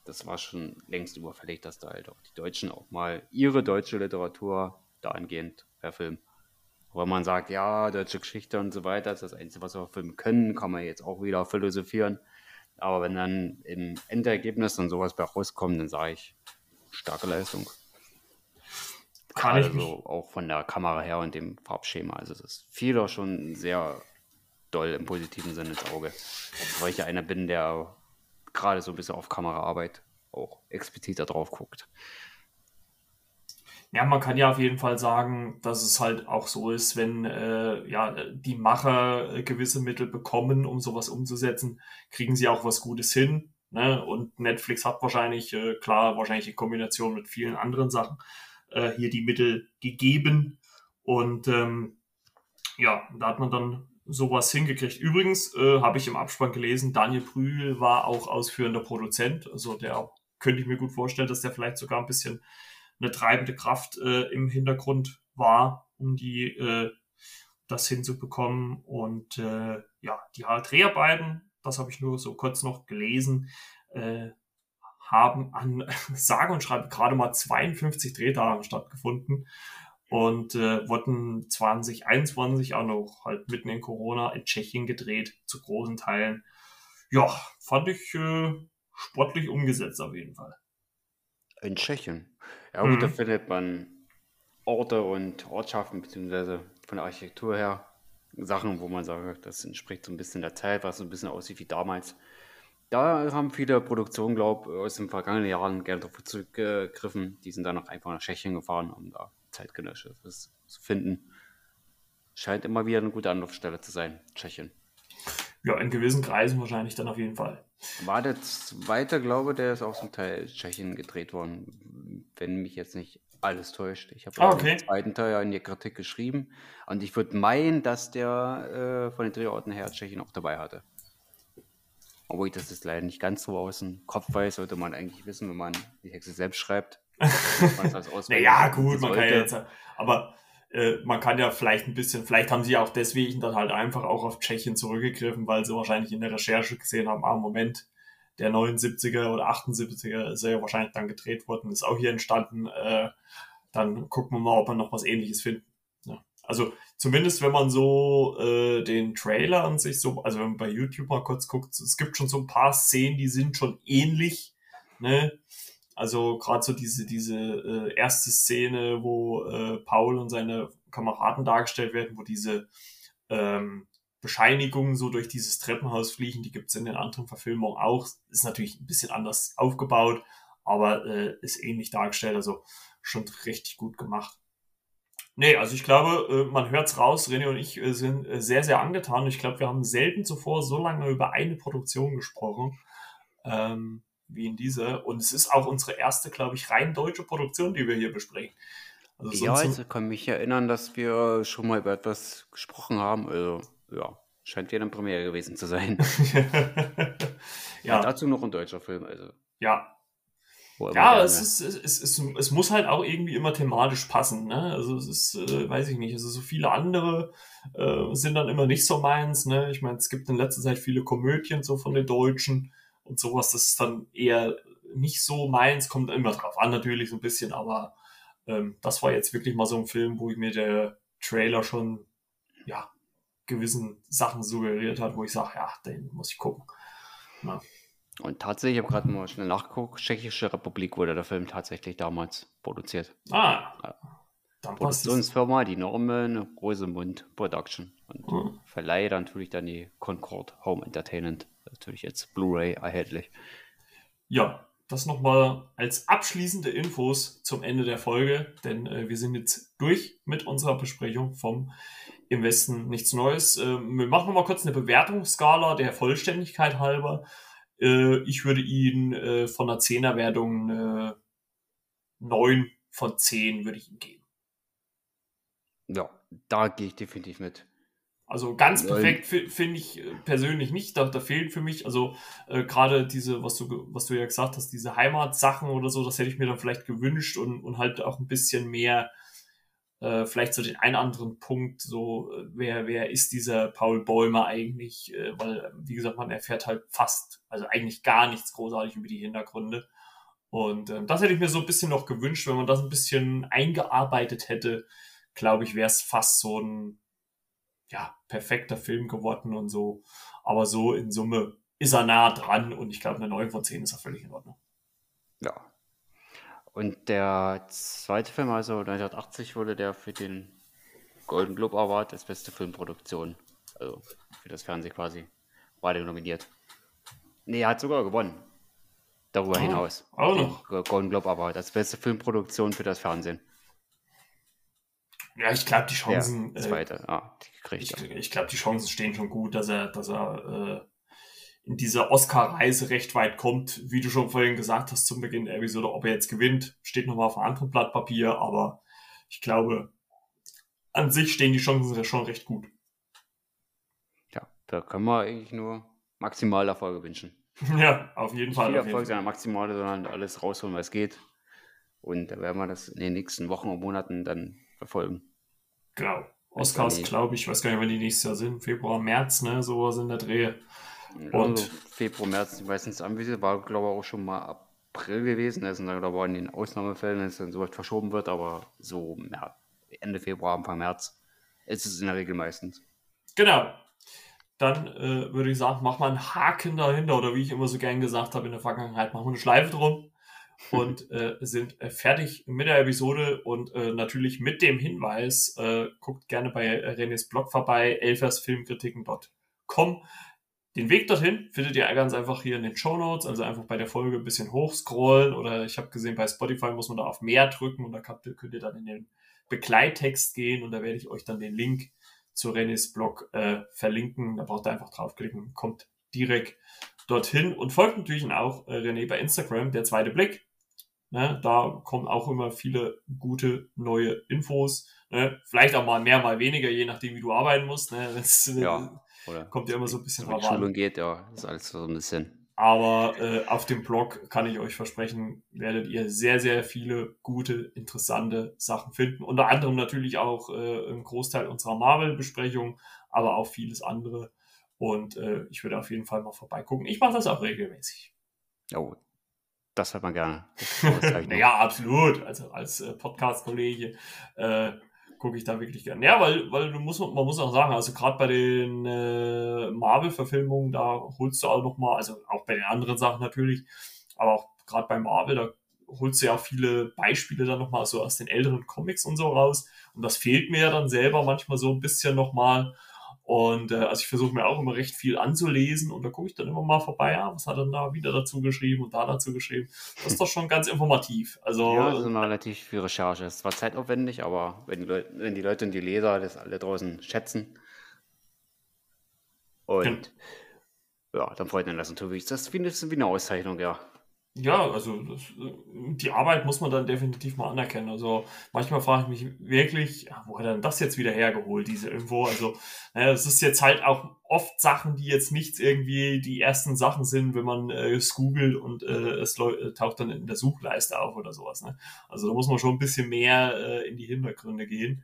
[SPEAKER 2] Das war schon längst überfällig, dass da halt auch die Deutschen auch mal ihre deutsche Literatur dahingehend verfilmen. Weil man sagt, ja, deutsche Geschichte und so weiter, das ist das Einzige, was wir filmen können, kann man jetzt auch wieder philosophieren. Aber wenn dann im Endergebnis dann sowas bei rauskommt, dann sage ich, starke Leistung. Kann also ich auch von der Kamera her und dem Farbschema. Also das fiel doch schon sehr doll im positiven Sinne ins Auge. Weil ich ja einer bin, der gerade so ein bisschen auf Kameraarbeit auch explizit darauf guckt.
[SPEAKER 1] Ja, man kann ja auf jeden Fall sagen, dass es halt auch so ist, wenn äh, ja, die Macher äh, gewisse Mittel bekommen, um sowas umzusetzen, kriegen sie auch was Gutes hin. Ne? Und Netflix hat wahrscheinlich, äh, klar, wahrscheinlich in Kombination mit vielen anderen Sachen äh, hier die Mittel gegeben. Und ähm, ja, da hat man dann sowas hingekriegt. Übrigens äh, habe ich im Abspann gelesen, Daniel Brühl war auch ausführender Produzent. Also der könnte ich mir gut vorstellen, dass der vielleicht sogar ein bisschen eine treibende Kraft äh, im Hintergrund war, um die äh, das hinzubekommen. Und äh, ja, die Dreharbeiten, das habe ich nur so kurz noch gelesen, äh, haben an sage und schreibe gerade mal 52 Drehtagen stattgefunden und äh, wurden 2021 auch noch halt mitten in Corona in Tschechien gedreht, zu großen Teilen. Ja, fand ich äh, sportlich umgesetzt auf jeden Fall.
[SPEAKER 2] In Tschechien. Ja gut, mhm. da findet man Orte und Ortschaften, beziehungsweise von der Architektur her Sachen, wo man sagt, das entspricht so ein bisschen der Zeit, was so ein bisschen aussieht wie damals. Da haben viele Produktionen, glaube ich, aus den vergangenen Jahren gerne darauf zurückgegriffen. Die sind dann auch einfach nach Tschechien gefahren, um da zeitgenössisches zu finden. Scheint immer wieder eine gute Anlaufstelle zu sein, Tschechien.
[SPEAKER 1] Ja, in gewissen Kreisen wahrscheinlich dann auf jeden Fall.
[SPEAKER 2] War der zweite, glaube der ist auch zum Teil Tschechien gedreht worden, wenn mich jetzt nicht alles täuscht. Ich habe ah, okay. den zweiten Teil in die Kritik geschrieben und ich würde meinen, dass der äh, von den Drehorten her Tschechien auch dabei hatte. Obwohl ich das jetzt leider nicht ganz so aus dem Kopf weiß, sollte man eigentlich wissen, wenn man die Texte selbst schreibt.
[SPEAKER 1] naja, gut, man kann ja jetzt, aber äh, man kann ja vielleicht ein bisschen, vielleicht haben sie auch deswegen dann halt einfach auch auf Tschechien zurückgegriffen, weil sie wahrscheinlich in der Recherche gesehen haben, ah, Moment, der 79er oder 78er ist ja wahrscheinlich dann gedreht worden, ist auch hier entstanden. Äh, dann gucken wir mal, ob wir noch was ähnliches finden. Ja. Also zumindest wenn man so äh, den Trailer an sich so, also wenn man bei YouTube mal kurz guckt, es gibt schon so ein paar Szenen, die sind schon ähnlich. Ne? Also gerade so diese, diese äh, erste Szene, wo äh, Paul und seine Kameraden dargestellt werden, wo diese ähm, Bescheinigungen so durch dieses Treppenhaus fliegen, die gibt's in den anderen Verfilmungen auch. Ist natürlich ein bisschen anders aufgebaut, aber äh, ist ähnlich dargestellt, also schon richtig gut gemacht. Nee, also ich glaube, äh, man hört's raus, René und ich äh, sind äh, sehr, sehr angetan. Ich glaube, wir haben selten zuvor so lange über eine Produktion gesprochen. Ähm, wie in dieser. Und es ist auch unsere erste, glaube ich, rein deutsche Produktion, die wir hier besprechen.
[SPEAKER 2] Also ja, also ich kann mich erinnern, dass wir schon mal über etwas gesprochen haben. Also, ja, scheint ja eine Premiere gewesen zu sein. ja. Und dazu noch ein deutscher Film. Also.
[SPEAKER 1] Ja. Ja, es, ist, es, es, es, muss halt auch irgendwie immer thematisch passen. Ne? Also es ist, äh, weiß ich nicht, also so viele andere äh, sind dann immer nicht so meins. Ne? Ich meine, es gibt in letzter Zeit viele Komödien so von den Deutschen und sowas, das ist dann eher nicht so meins, kommt immer drauf an natürlich so ein bisschen, aber ähm, das war jetzt wirklich mal so ein Film, wo ich mir der Trailer schon, ja, gewissen Sachen suggeriert hat, wo ich sage, ja, den muss ich gucken. Ja.
[SPEAKER 2] Und tatsächlich, ich habe gerade mal schnell nachgeguckt, Tschechische Republik wurde der Film tatsächlich damals produziert.
[SPEAKER 1] Ah. Ja.
[SPEAKER 2] Dann Produktionsfirma, die Norman Rosemund Production. Und mhm. Verleiher natürlich dann die Concord Home Entertainment natürlich jetzt Blu-ray erhältlich.
[SPEAKER 1] Ja, das nochmal als abschließende Infos zum Ende der Folge, denn äh, wir sind jetzt durch mit unserer Besprechung vom Im Westen nichts Neues. Äh, wir machen nochmal kurz eine Bewertungsskala der Vollständigkeit halber. Äh, ich würde ihn äh, von der 10er-Wertung 9 äh, von 10 würde ich ihm geben.
[SPEAKER 2] Ja, da gehe ich definitiv mit.
[SPEAKER 1] Also ganz perfekt finde ich äh, persönlich nicht. Da, da fehlen für mich, also äh, gerade diese, was du, was du ja gesagt hast, diese Heimatsachen oder so, das hätte ich mir dann vielleicht gewünscht und, und halt auch ein bisschen mehr, äh, vielleicht so den einen anderen Punkt, so, äh, wer, wer ist dieser Paul Bäumer eigentlich? Äh, weil, wie gesagt, man erfährt halt fast, also eigentlich gar nichts großartig über die Hintergründe. Und äh, das hätte ich mir so ein bisschen noch gewünscht, wenn man das ein bisschen eingearbeitet hätte, glaube ich, wäre es fast so ein ja, perfekter Film geworden und so. Aber so in Summe ist er nah dran und ich glaube, eine 9 von 10 ist er völlig in Ordnung.
[SPEAKER 2] Ja. Und der zweite Film, also 1980, wurde der für den Golden Globe Award als beste Filmproduktion, also für das Fernsehen quasi, war der nominiert. Nee, er hat sogar gewonnen. Darüber oh, hinaus.
[SPEAKER 1] Auch noch.
[SPEAKER 2] Golden Globe Award als beste Filmproduktion für das Fernsehen.
[SPEAKER 1] Ja, ich glaube, die Chancen.
[SPEAKER 2] Ja, zweite, äh, ah,
[SPEAKER 1] ich, ich glaube, die Chancen stehen schon gut, dass er, dass er äh, in dieser Oscar-Reise recht weit kommt. Wie du schon vorhin gesagt hast zum Beginn der Episode, ob er jetzt gewinnt, steht nochmal auf einem anderen Blatt Papier, aber ich glaube, an sich stehen die Chancen schon recht gut.
[SPEAKER 2] Da können wir eigentlich nur maximale Erfolge wünschen.
[SPEAKER 1] Ja, auf jeden Fall.
[SPEAKER 2] Nicht viel Erfolg, sondern maximale, sondern alles rausholen, was geht. Und da werden wir das in den nächsten Wochen und Monaten dann verfolgen.
[SPEAKER 1] Genau. Oscars, glaube ich, weiß gar nicht, wann die nächstes Jahr sind. Februar, März, ne? Sowas in der Dreh.
[SPEAKER 2] Und also Februar, März, ich weiß nicht, anwesend war, glaube ich, auch schon mal April gewesen. Das sind dann, glaube ich, in den Ausnahmefällen, dass dann so weit verschoben wird, aber so ja, Ende Februar, Anfang März ist es in der Regel meistens.
[SPEAKER 1] Genau. Dann äh, würde ich sagen, mach mal einen Haken dahinter oder wie ich immer so gern gesagt habe in der Vergangenheit, machen wir eine Schleife drum und äh, sind äh, fertig mit der Episode und äh, natürlich mit dem Hinweis, äh, guckt gerne bei Renés Blog vorbei, elfersfilmkritiken.com. Den Weg dorthin findet ihr ganz einfach hier in den Show Notes, also einfach bei der Folge ein bisschen hochscrollen oder ich habe gesehen, bei Spotify muss man da auf mehr drücken und da könnt ihr dann in den Begleittext gehen und da werde ich euch dann den Link zu Renés Blog äh, verlinken. Da braucht ihr einfach draufklicken, kommt direkt dorthin und folgt natürlich auch äh, René bei Instagram, der zweite Blick. Ne, da kommen auch immer viele gute neue Infos. Ne? Vielleicht auch mal mehr, mal weniger, je nachdem, wie du arbeiten musst. Ne?
[SPEAKER 2] Ja,
[SPEAKER 1] oder kommt ja immer so ein bisschen
[SPEAKER 2] drauf an. Schulung geht, ja, ist alles so ein bisschen.
[SPEAKER 1] Aber äh, auf dem Blog kann ich euch versprechen, werdet ihr sehr, sehr viele gute, interessante Sachen finden. Unter anderem natürlich auch äh, einen Großteil unserer Marvel-Besprechung, aber auch vieles andere. Und äh, ich würde auf jeden Fall mal vorbeigucken. Ich mache das auch regelmäßig.
[SPEAKER 2] Oh, das hört man gerne.
[SPEAKER 1] naja, absolut. Also als äh, Podcast-Kollege äh, gucke ich da wirklich gerne. Ja, weil, weil du musst, man muss auch sagen, also gerade bei den äh, Marvel-Verfilmungen, da holst du auch nochmal, also auch bei den anderen Sachen natürlich, aber auch gerade bei Marvel, da holst du ja viele Beispiele dann nochmal so aus den älteren Comics und so raus. Und das fehlt mir ja dann selber manchmal so ein bisschen nochmal. Und äh, also ich versuche mir auch immer recht viel anzulesen und da gucke ich dann immer mal vorbei, ja, was hat er da wieder dazu geschrieben und da dazu geschrieben. Das ist doch schon ganz informativ. Also,
[SPEAKER 2] ja, das ist immer relativ viel Recherche. Es zwar zeitaufwendig, aber wenn die, Leute, wenn die Leute und die Leser das alle draußen schätzen und ja, ja dann freut mich das natürlich. Das das ist wie eine Auszeichnung, ja.
[SPEAKER 1] Ja, also das, die Arbeit muss man dann definitiv mal anerkennen. Also manchmal frage ich mich wirklich, wo hat er denn das jetzt wieder hergeholt, diese Info? Also naja, das ist jetzt halt auch oft Sachen, die jetzt nicht irgendwie die ersten Sachen sind, wenn man äh, es googelt und äh, es äh, taucht dann in der Suchleiste auf oder sowas. Ne? Also da muss man schon ein bisschen mehr äh, in die Hintergründe gehen.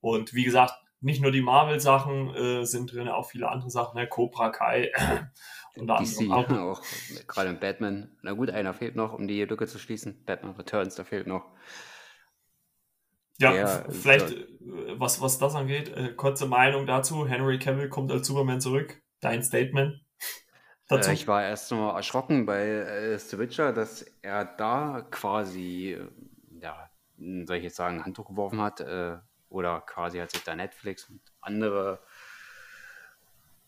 [SPEAKER 1] Und wie gesagt, nicht nur die Marvel-Sachen äh, sind drin, auch viele andere Sachen, ne? Cobra Kai.
[SPEAKER 2] Unter DC auch. auch. Gerade in Batman. Na gut, einer fehlt noch, um die Lücke zu schließen. Batman Returns, da fehlt noch.
[SPEAKER 1] Ja, Der, vielleicht, äh, was, was das angeht, äh, kurze Meinung dazu. Henry Cavill kommt als Superman zurück. Dein Statement
[SPEAKER 2] dazu? Äh, ich war erst mal erschrocken bei äh, Switcher, dass er da quasi, äh, ja, soll ich jetzt sagen, Handtuch geworfen hat. Oder quasi hat sich da Netflix und andere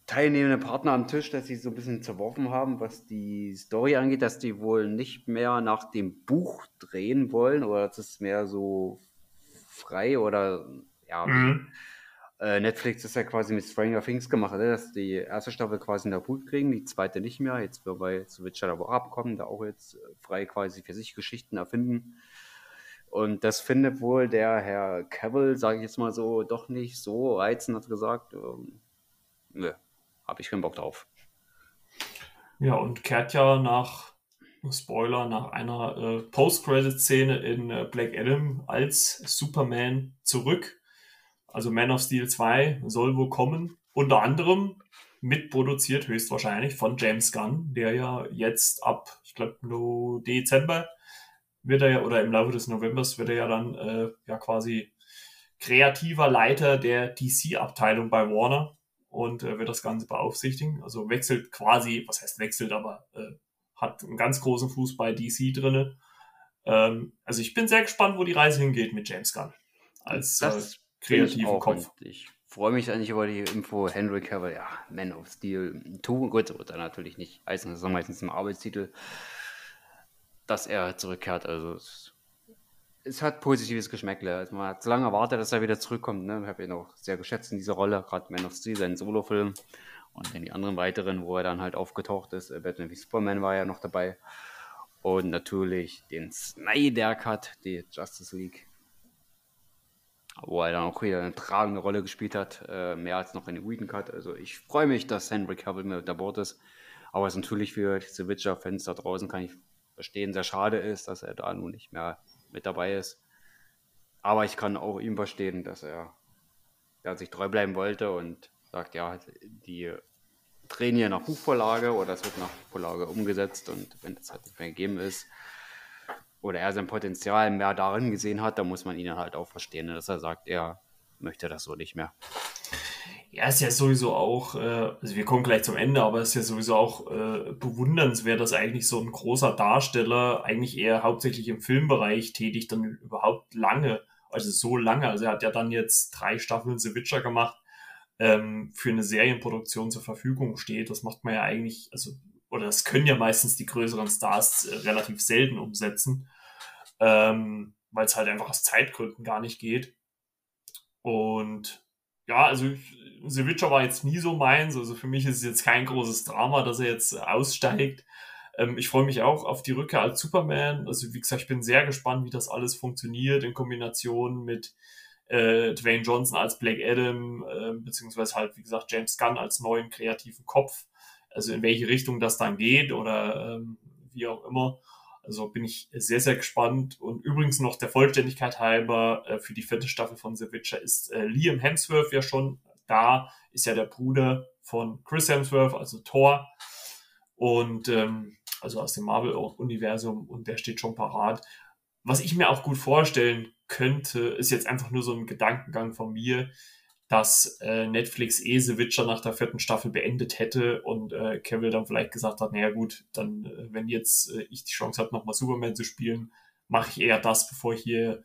[SPEAKER 2] teilnehmende Partner am Tisch, dass sie so ein bisschen zerworfen haben, was die Story angeht, dass die wohl nicht mehr nach dem Buch drehen wollen oder dass es mehr so frei oder ja. Mhm. Äh, Netflix ist ja quasi mit Stranger Things gemacht, ne? dass die erste Staffel quasi in der Hut kriegen, die zweite nicht mehr. Jetzt wird bei Switcher aber abkommen, da auch jetzt frei quasi für sich Geschichten erfinden. Und das findet wohl der Herr Cavill, sage ich jetzt mal so, doch nicht so reizend, hat gesagt. Ähm, nö, habe ich keinen Bock drauf.
[SPEAKER 1] Ja, und kehrt ja nach, Spoiler, nach einer äh, Post-Credit-Szene in äh, Black Adam als Superman zurück. Also Man of Steel 2 soll wohl kommen. Unter anderem mitproduziert höchstwahrscheinlich von James Gunn, der ja jetzt ab, ich glaube, no Dezember wird er ja, oder im Laufe des Novembers wird er ja dann äh, ja quasi kreativer Leiter der DC-Abteilung bei Warner und äh, wird das Ganze beaufsichtigen. Also wechselt quasi, was heißt wechselt, aber äh, hat einen ganz großen Fuß bei DC drinne. Ähm, also ich bin sehr gespannt, wo die Reise hingeht mit James Gunn als äh, kreativen Kopf.
[SPEAKER 2] Ich freue mich eigentlich über die Info Henry Cavill, ja, Man of Steel 2. Gut, wird er natürlich nicht heißen, das ist meistens im Arbeitstitel, dass er zurückkehrt. Also es es hat positives Geschmäckle. Also man hat so lange erwartet, dass er wieder zurückkommt. Ne? Ich habe ihn auch sehr geschätzt in dieser Rolle, gerade Man of Steel, seinen Solo-Film und dann die anderen weiteren, wo er dann halt aufgetaucht ist. Äh, Batman wie Superman war ja noch dabei. Und natürlich den Snyder Cut, die Justice League. wo er dann auch wieder eine tragende Rolle gespielt hat, äh, mehr als noch in den Whedon Cut. Also ich freue mich, dass Henry Cavill mit an Bord ist. Aber es ist natürlich für diese Witcher-Fans da draußen, kann ich verstehen, sehr schade ist, dass er da nun nicht mehr mit dabei ist. Aber ich kann auch ihm verstehen, dass er, er sich treu bleiben wollte und sagt, ja, die drehen hier nach Buchvorlage oder es wird nach Buchvorlage umgesetzt und wenn das halt nicht mehr gegeben ist oder er sein Potenzial mehr darin gesehen hat, dann muss man ihn halt auch verstehen, dass er sagt, er möchte das so nicht mehr.
[SPEAKER 1] Ja, ist ja sowieso auch, äh, also wir kommen gleich zum Ende, aber es ist ja sowieso auch äh, bewundernswert, dass eigentlich so ein großer Darsteller eigentlich eher hauptsächlich im Filmbereich tätig dann überhaupt lange, also so lange, also er hat ja dann jetzt drei Staffeln The Witcher gemacht, ähm, für eine Serienproduktion zur Verfügung steht. Das macht man ja eigentlich, also, oder das können ja meistens die größeren Stars äh, relativ selten umsetzen, ähm, weil es halt einfach aus Zeitgründen gar nicht geht. Und ja, also The Witcher war jetzt nie so meins. Also für mich ist es jetzt kein großes Drama, dass er jetzt aussteigt. Ähm, ich freue mich auch auf die Rückkehr als Superman. Also wie gesagt, ich bin sehr gespannt, wie das alles funktioniert in Kombination mit äh, Dwayne Johnson als Black Adam, äh, beziehungsweise halt, wie gesagt, James Gunn als neuen kreativen Kopf. Also in welche Richtung das dann geht oder ähm, wie auch immer. Also bin ich sehr, sehr gespannt. Und übrigens noch der Vollständigkeit halber äh, für die vierte Staffel von The Witcher ist äh, Liam Hemsworth ja schon da. Ist ja der Bruder von Chris Hemsworth, also Thor. Und ähm, also aus dem Marvel-Universum und der steht schon parat. Was ich mir auch gut vorstellen könnte, ist jetzt einfach nur so ein Gedankengang von mir, dass äh, Netflix eh The Witcher nach der vierten Staffel beendet hätte und äh, Kevin dann vielleicht gesagt hat, naja gut, dann, äh, wenn jetzt äh, ich die Chance habe, nochmal Superman zu spielen, mache ich eher das, bevor ich hier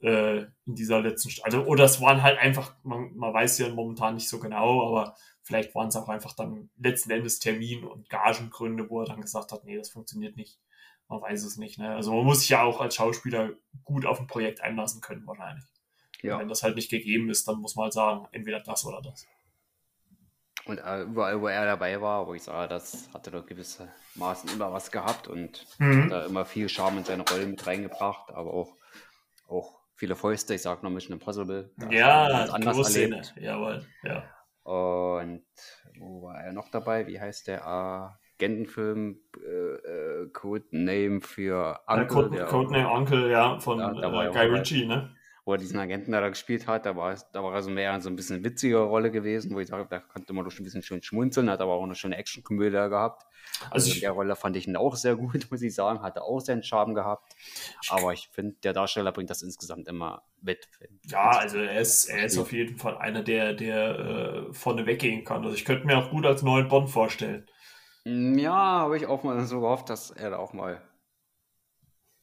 [SPEAKER 1] äh, in dieser letzten Staffel, also oder es waren halt einfach, man, man weiß ja momentan nicht so genau, aber vielleicht waren es auch einfach dann letzten Endes Termin- und Gagengründe, wo er dann gesagt hat, nee, das funktioniert nicht. Man weiß es nicht. Ne? Also man muss sich ja auch als Schauspieler gut auf ein Projekt einlassen können, wahrscheinlich. Ja. wenn das halt nicht gegeben ist, dann muss man halt sagen, entweder das oder das.
[SPEAKER 2] Und äh, überall, wo er dabei war, wo ich sage, das hatte doch gewisse Maßen immer was gehabt und mhm. hat da immer viel Charme in seine Rollen mit reingebracht, aber auch, auch viele Fäuste, ich sage noch Mission Impossible.
[SPEAKER 1] Ja, anders erlebt. Jawohl, ja.
[SPEAKER 2] Und wo war er noch dabei? Wie heißt der? Agentenfilm, äh, äh, Codename für
[SPEAKER 1] Uncle. Ja, Code, Codename Uncle, ja, von ja, äh, Guy Ritchie, ne?
[SPEAKER 2] Wo er diesen Agenten da gespielt hat, da war, da war er so mehr so ein bisschen witzige Rolle gewesen, wo ich sage, da konnte man doch schon ein bisschen schön schmunzeln, hat aber auch eine schöne Actionkomödie gehabt. Also, also in der Rolle fand ich ihn auch sehr gut, muss ich sagen, hatte auch seinen Charme gehabt. Aber ich finde, der Darsteller bringt das insgesamt immer mit.
[SPEAKER 1] Ja, also er ist, er ist auf jeden Fall einer, der, der äh, vorne weggehen kann. Also ich könnte mir auch gut als neuen Bond vorstellen.
[SPEAKER 2] Ja, habe ich auch mal so gehofft, dass er da auch mal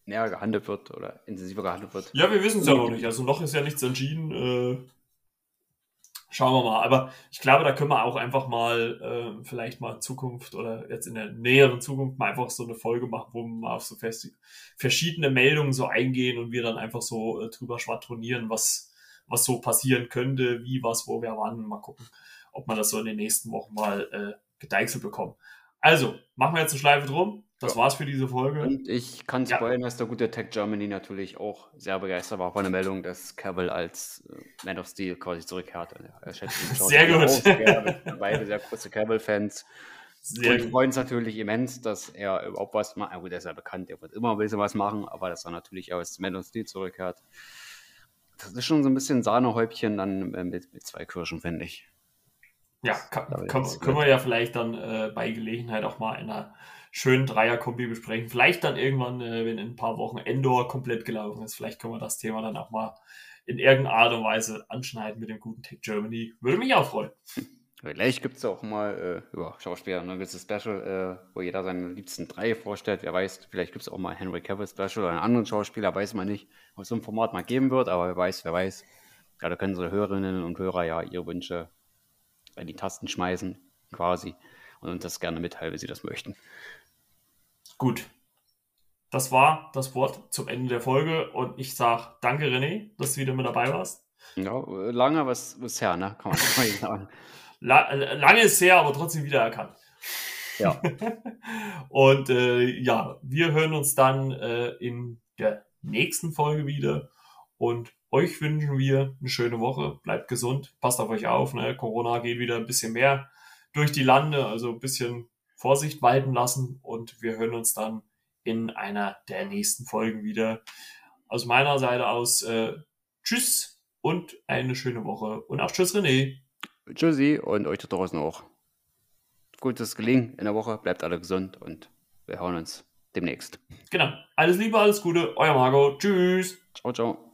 [SPEAKER 2] näher gehandelt wird oder intensiver gehandelt wird.
[SPEAKER 1] Ja, wir wissen es ja noch nicht. Also noch ist ja nichts entschieden. Äh, schauen wir mal. Aber ich glaube, da können wir auch einfach mal äh, vielleicht mal in Zukunft oder jetzt in der näheren Zukunft mal einfach so eine Folge machen, wo wir mal auf so verschiedene Meldungen so eingehen und wir dann einfach so äh, drüber schwadronieren, was, was so passieren könnte, wie, was, wo, wer, wann. Mal gucken, ob man das so in den nächsten Wochen mal äh, gedeichselt bekommen. Also, machen wir jetzt eine Schleife drum. Das ja. war's für diese Folge.
[SPEAKER 2] Und ich kann spoilern, ja. dass der gute Tech Germany natürlich auch sehr begeistert war von der Meldung, dass Cavill als äh, Man of Steel quasi zurückkehrt. Er
[SPEAKER 1] sehr gut.
[SPEAKER 2] Auch, beide sehr große Cavill-Fans. Und freuen uns natürlich immens, dass er überhaupt was macht. Ja, gut, er ist ja bekannt, er wird immer ein bisschen was machen, aber dass er natürlich auch als Man of Steel zurückkehrt. Das ist schon so ein bisschen Sahnehäubchen dann äh, mit, mit zwei Kirschen, finde ich.
[SPEAKER 1] Ja, kann, kann, können wir ja vielleicht dann äh, bei Gelegenheit auch mal in einer schönen Dreier-Kombi besprechen. Vielleicht dann irgendwann, äh, wenn in ein paar Wochen Endor komplett gelaufen ist, vielleicht können wir das Thema dann auch mal in irgendeiner Art und Weise anschneiden mit dem guten Tech Germany. Würde mich auch freuen.
[SPEAKER 2] Vielleicht gibt es auch mal äh, über Schauspieler ein gewisses Special, äh, wo jeder seine liebsten drei vorstellt. Wer weiß, vielleicht gibt es auch mal Henry Cavill Special oder einen anderen Schauspieler, weiß man nicht, ob es so ein Format mal geben wird, aber wer weiß, wer weiß. Ja, da können unsere Hörerinnen und Hörer ja ihre Wünsche in die Tasten schmeißen, quasi, und uns das gerne mitteilen, wenn sie das möchten.
[SPEAKER 1] Gut. Das war das Wort zum Ende der Folge und ich sage danke, René, dass du wieder mit dabei warst.
[SPEAKER 2] Ja, lange was, was her, ne? Kann man sagen.
[SPEAKER 1] La lange ist her, aber trotzdem wiedererkannt.
[SPEAKER 2] Ja.
[SPEAKER 1] und äh, ja, wir hören uns dann äh, in der nächsten Folge wieder. Und euch wünschen wir eine schöne Woche. Bleibt gesund, passt auf euch auf. Ne? Corona geht wieder ein bisschen mehr durch die Lande, also ein bisschen Vorsicht walten lassen und wir hören uns dann in einer der nächsten Folgen wieder. Aus meiner Seite aus äh, Tschüss und eine schöne Woche und auch Tschüss René.
[SPEAKER 2] Tschüssi und euch da draußen auch. Gutes Gelingen in der Woche, bleibt alle gesund und wir hören uns demnächst.
[SPEAKER 1] Genau. Alles Liebe, alles Gute, euer Margot. Tschüss.
[SPEAKER 2] Ciao, ciao.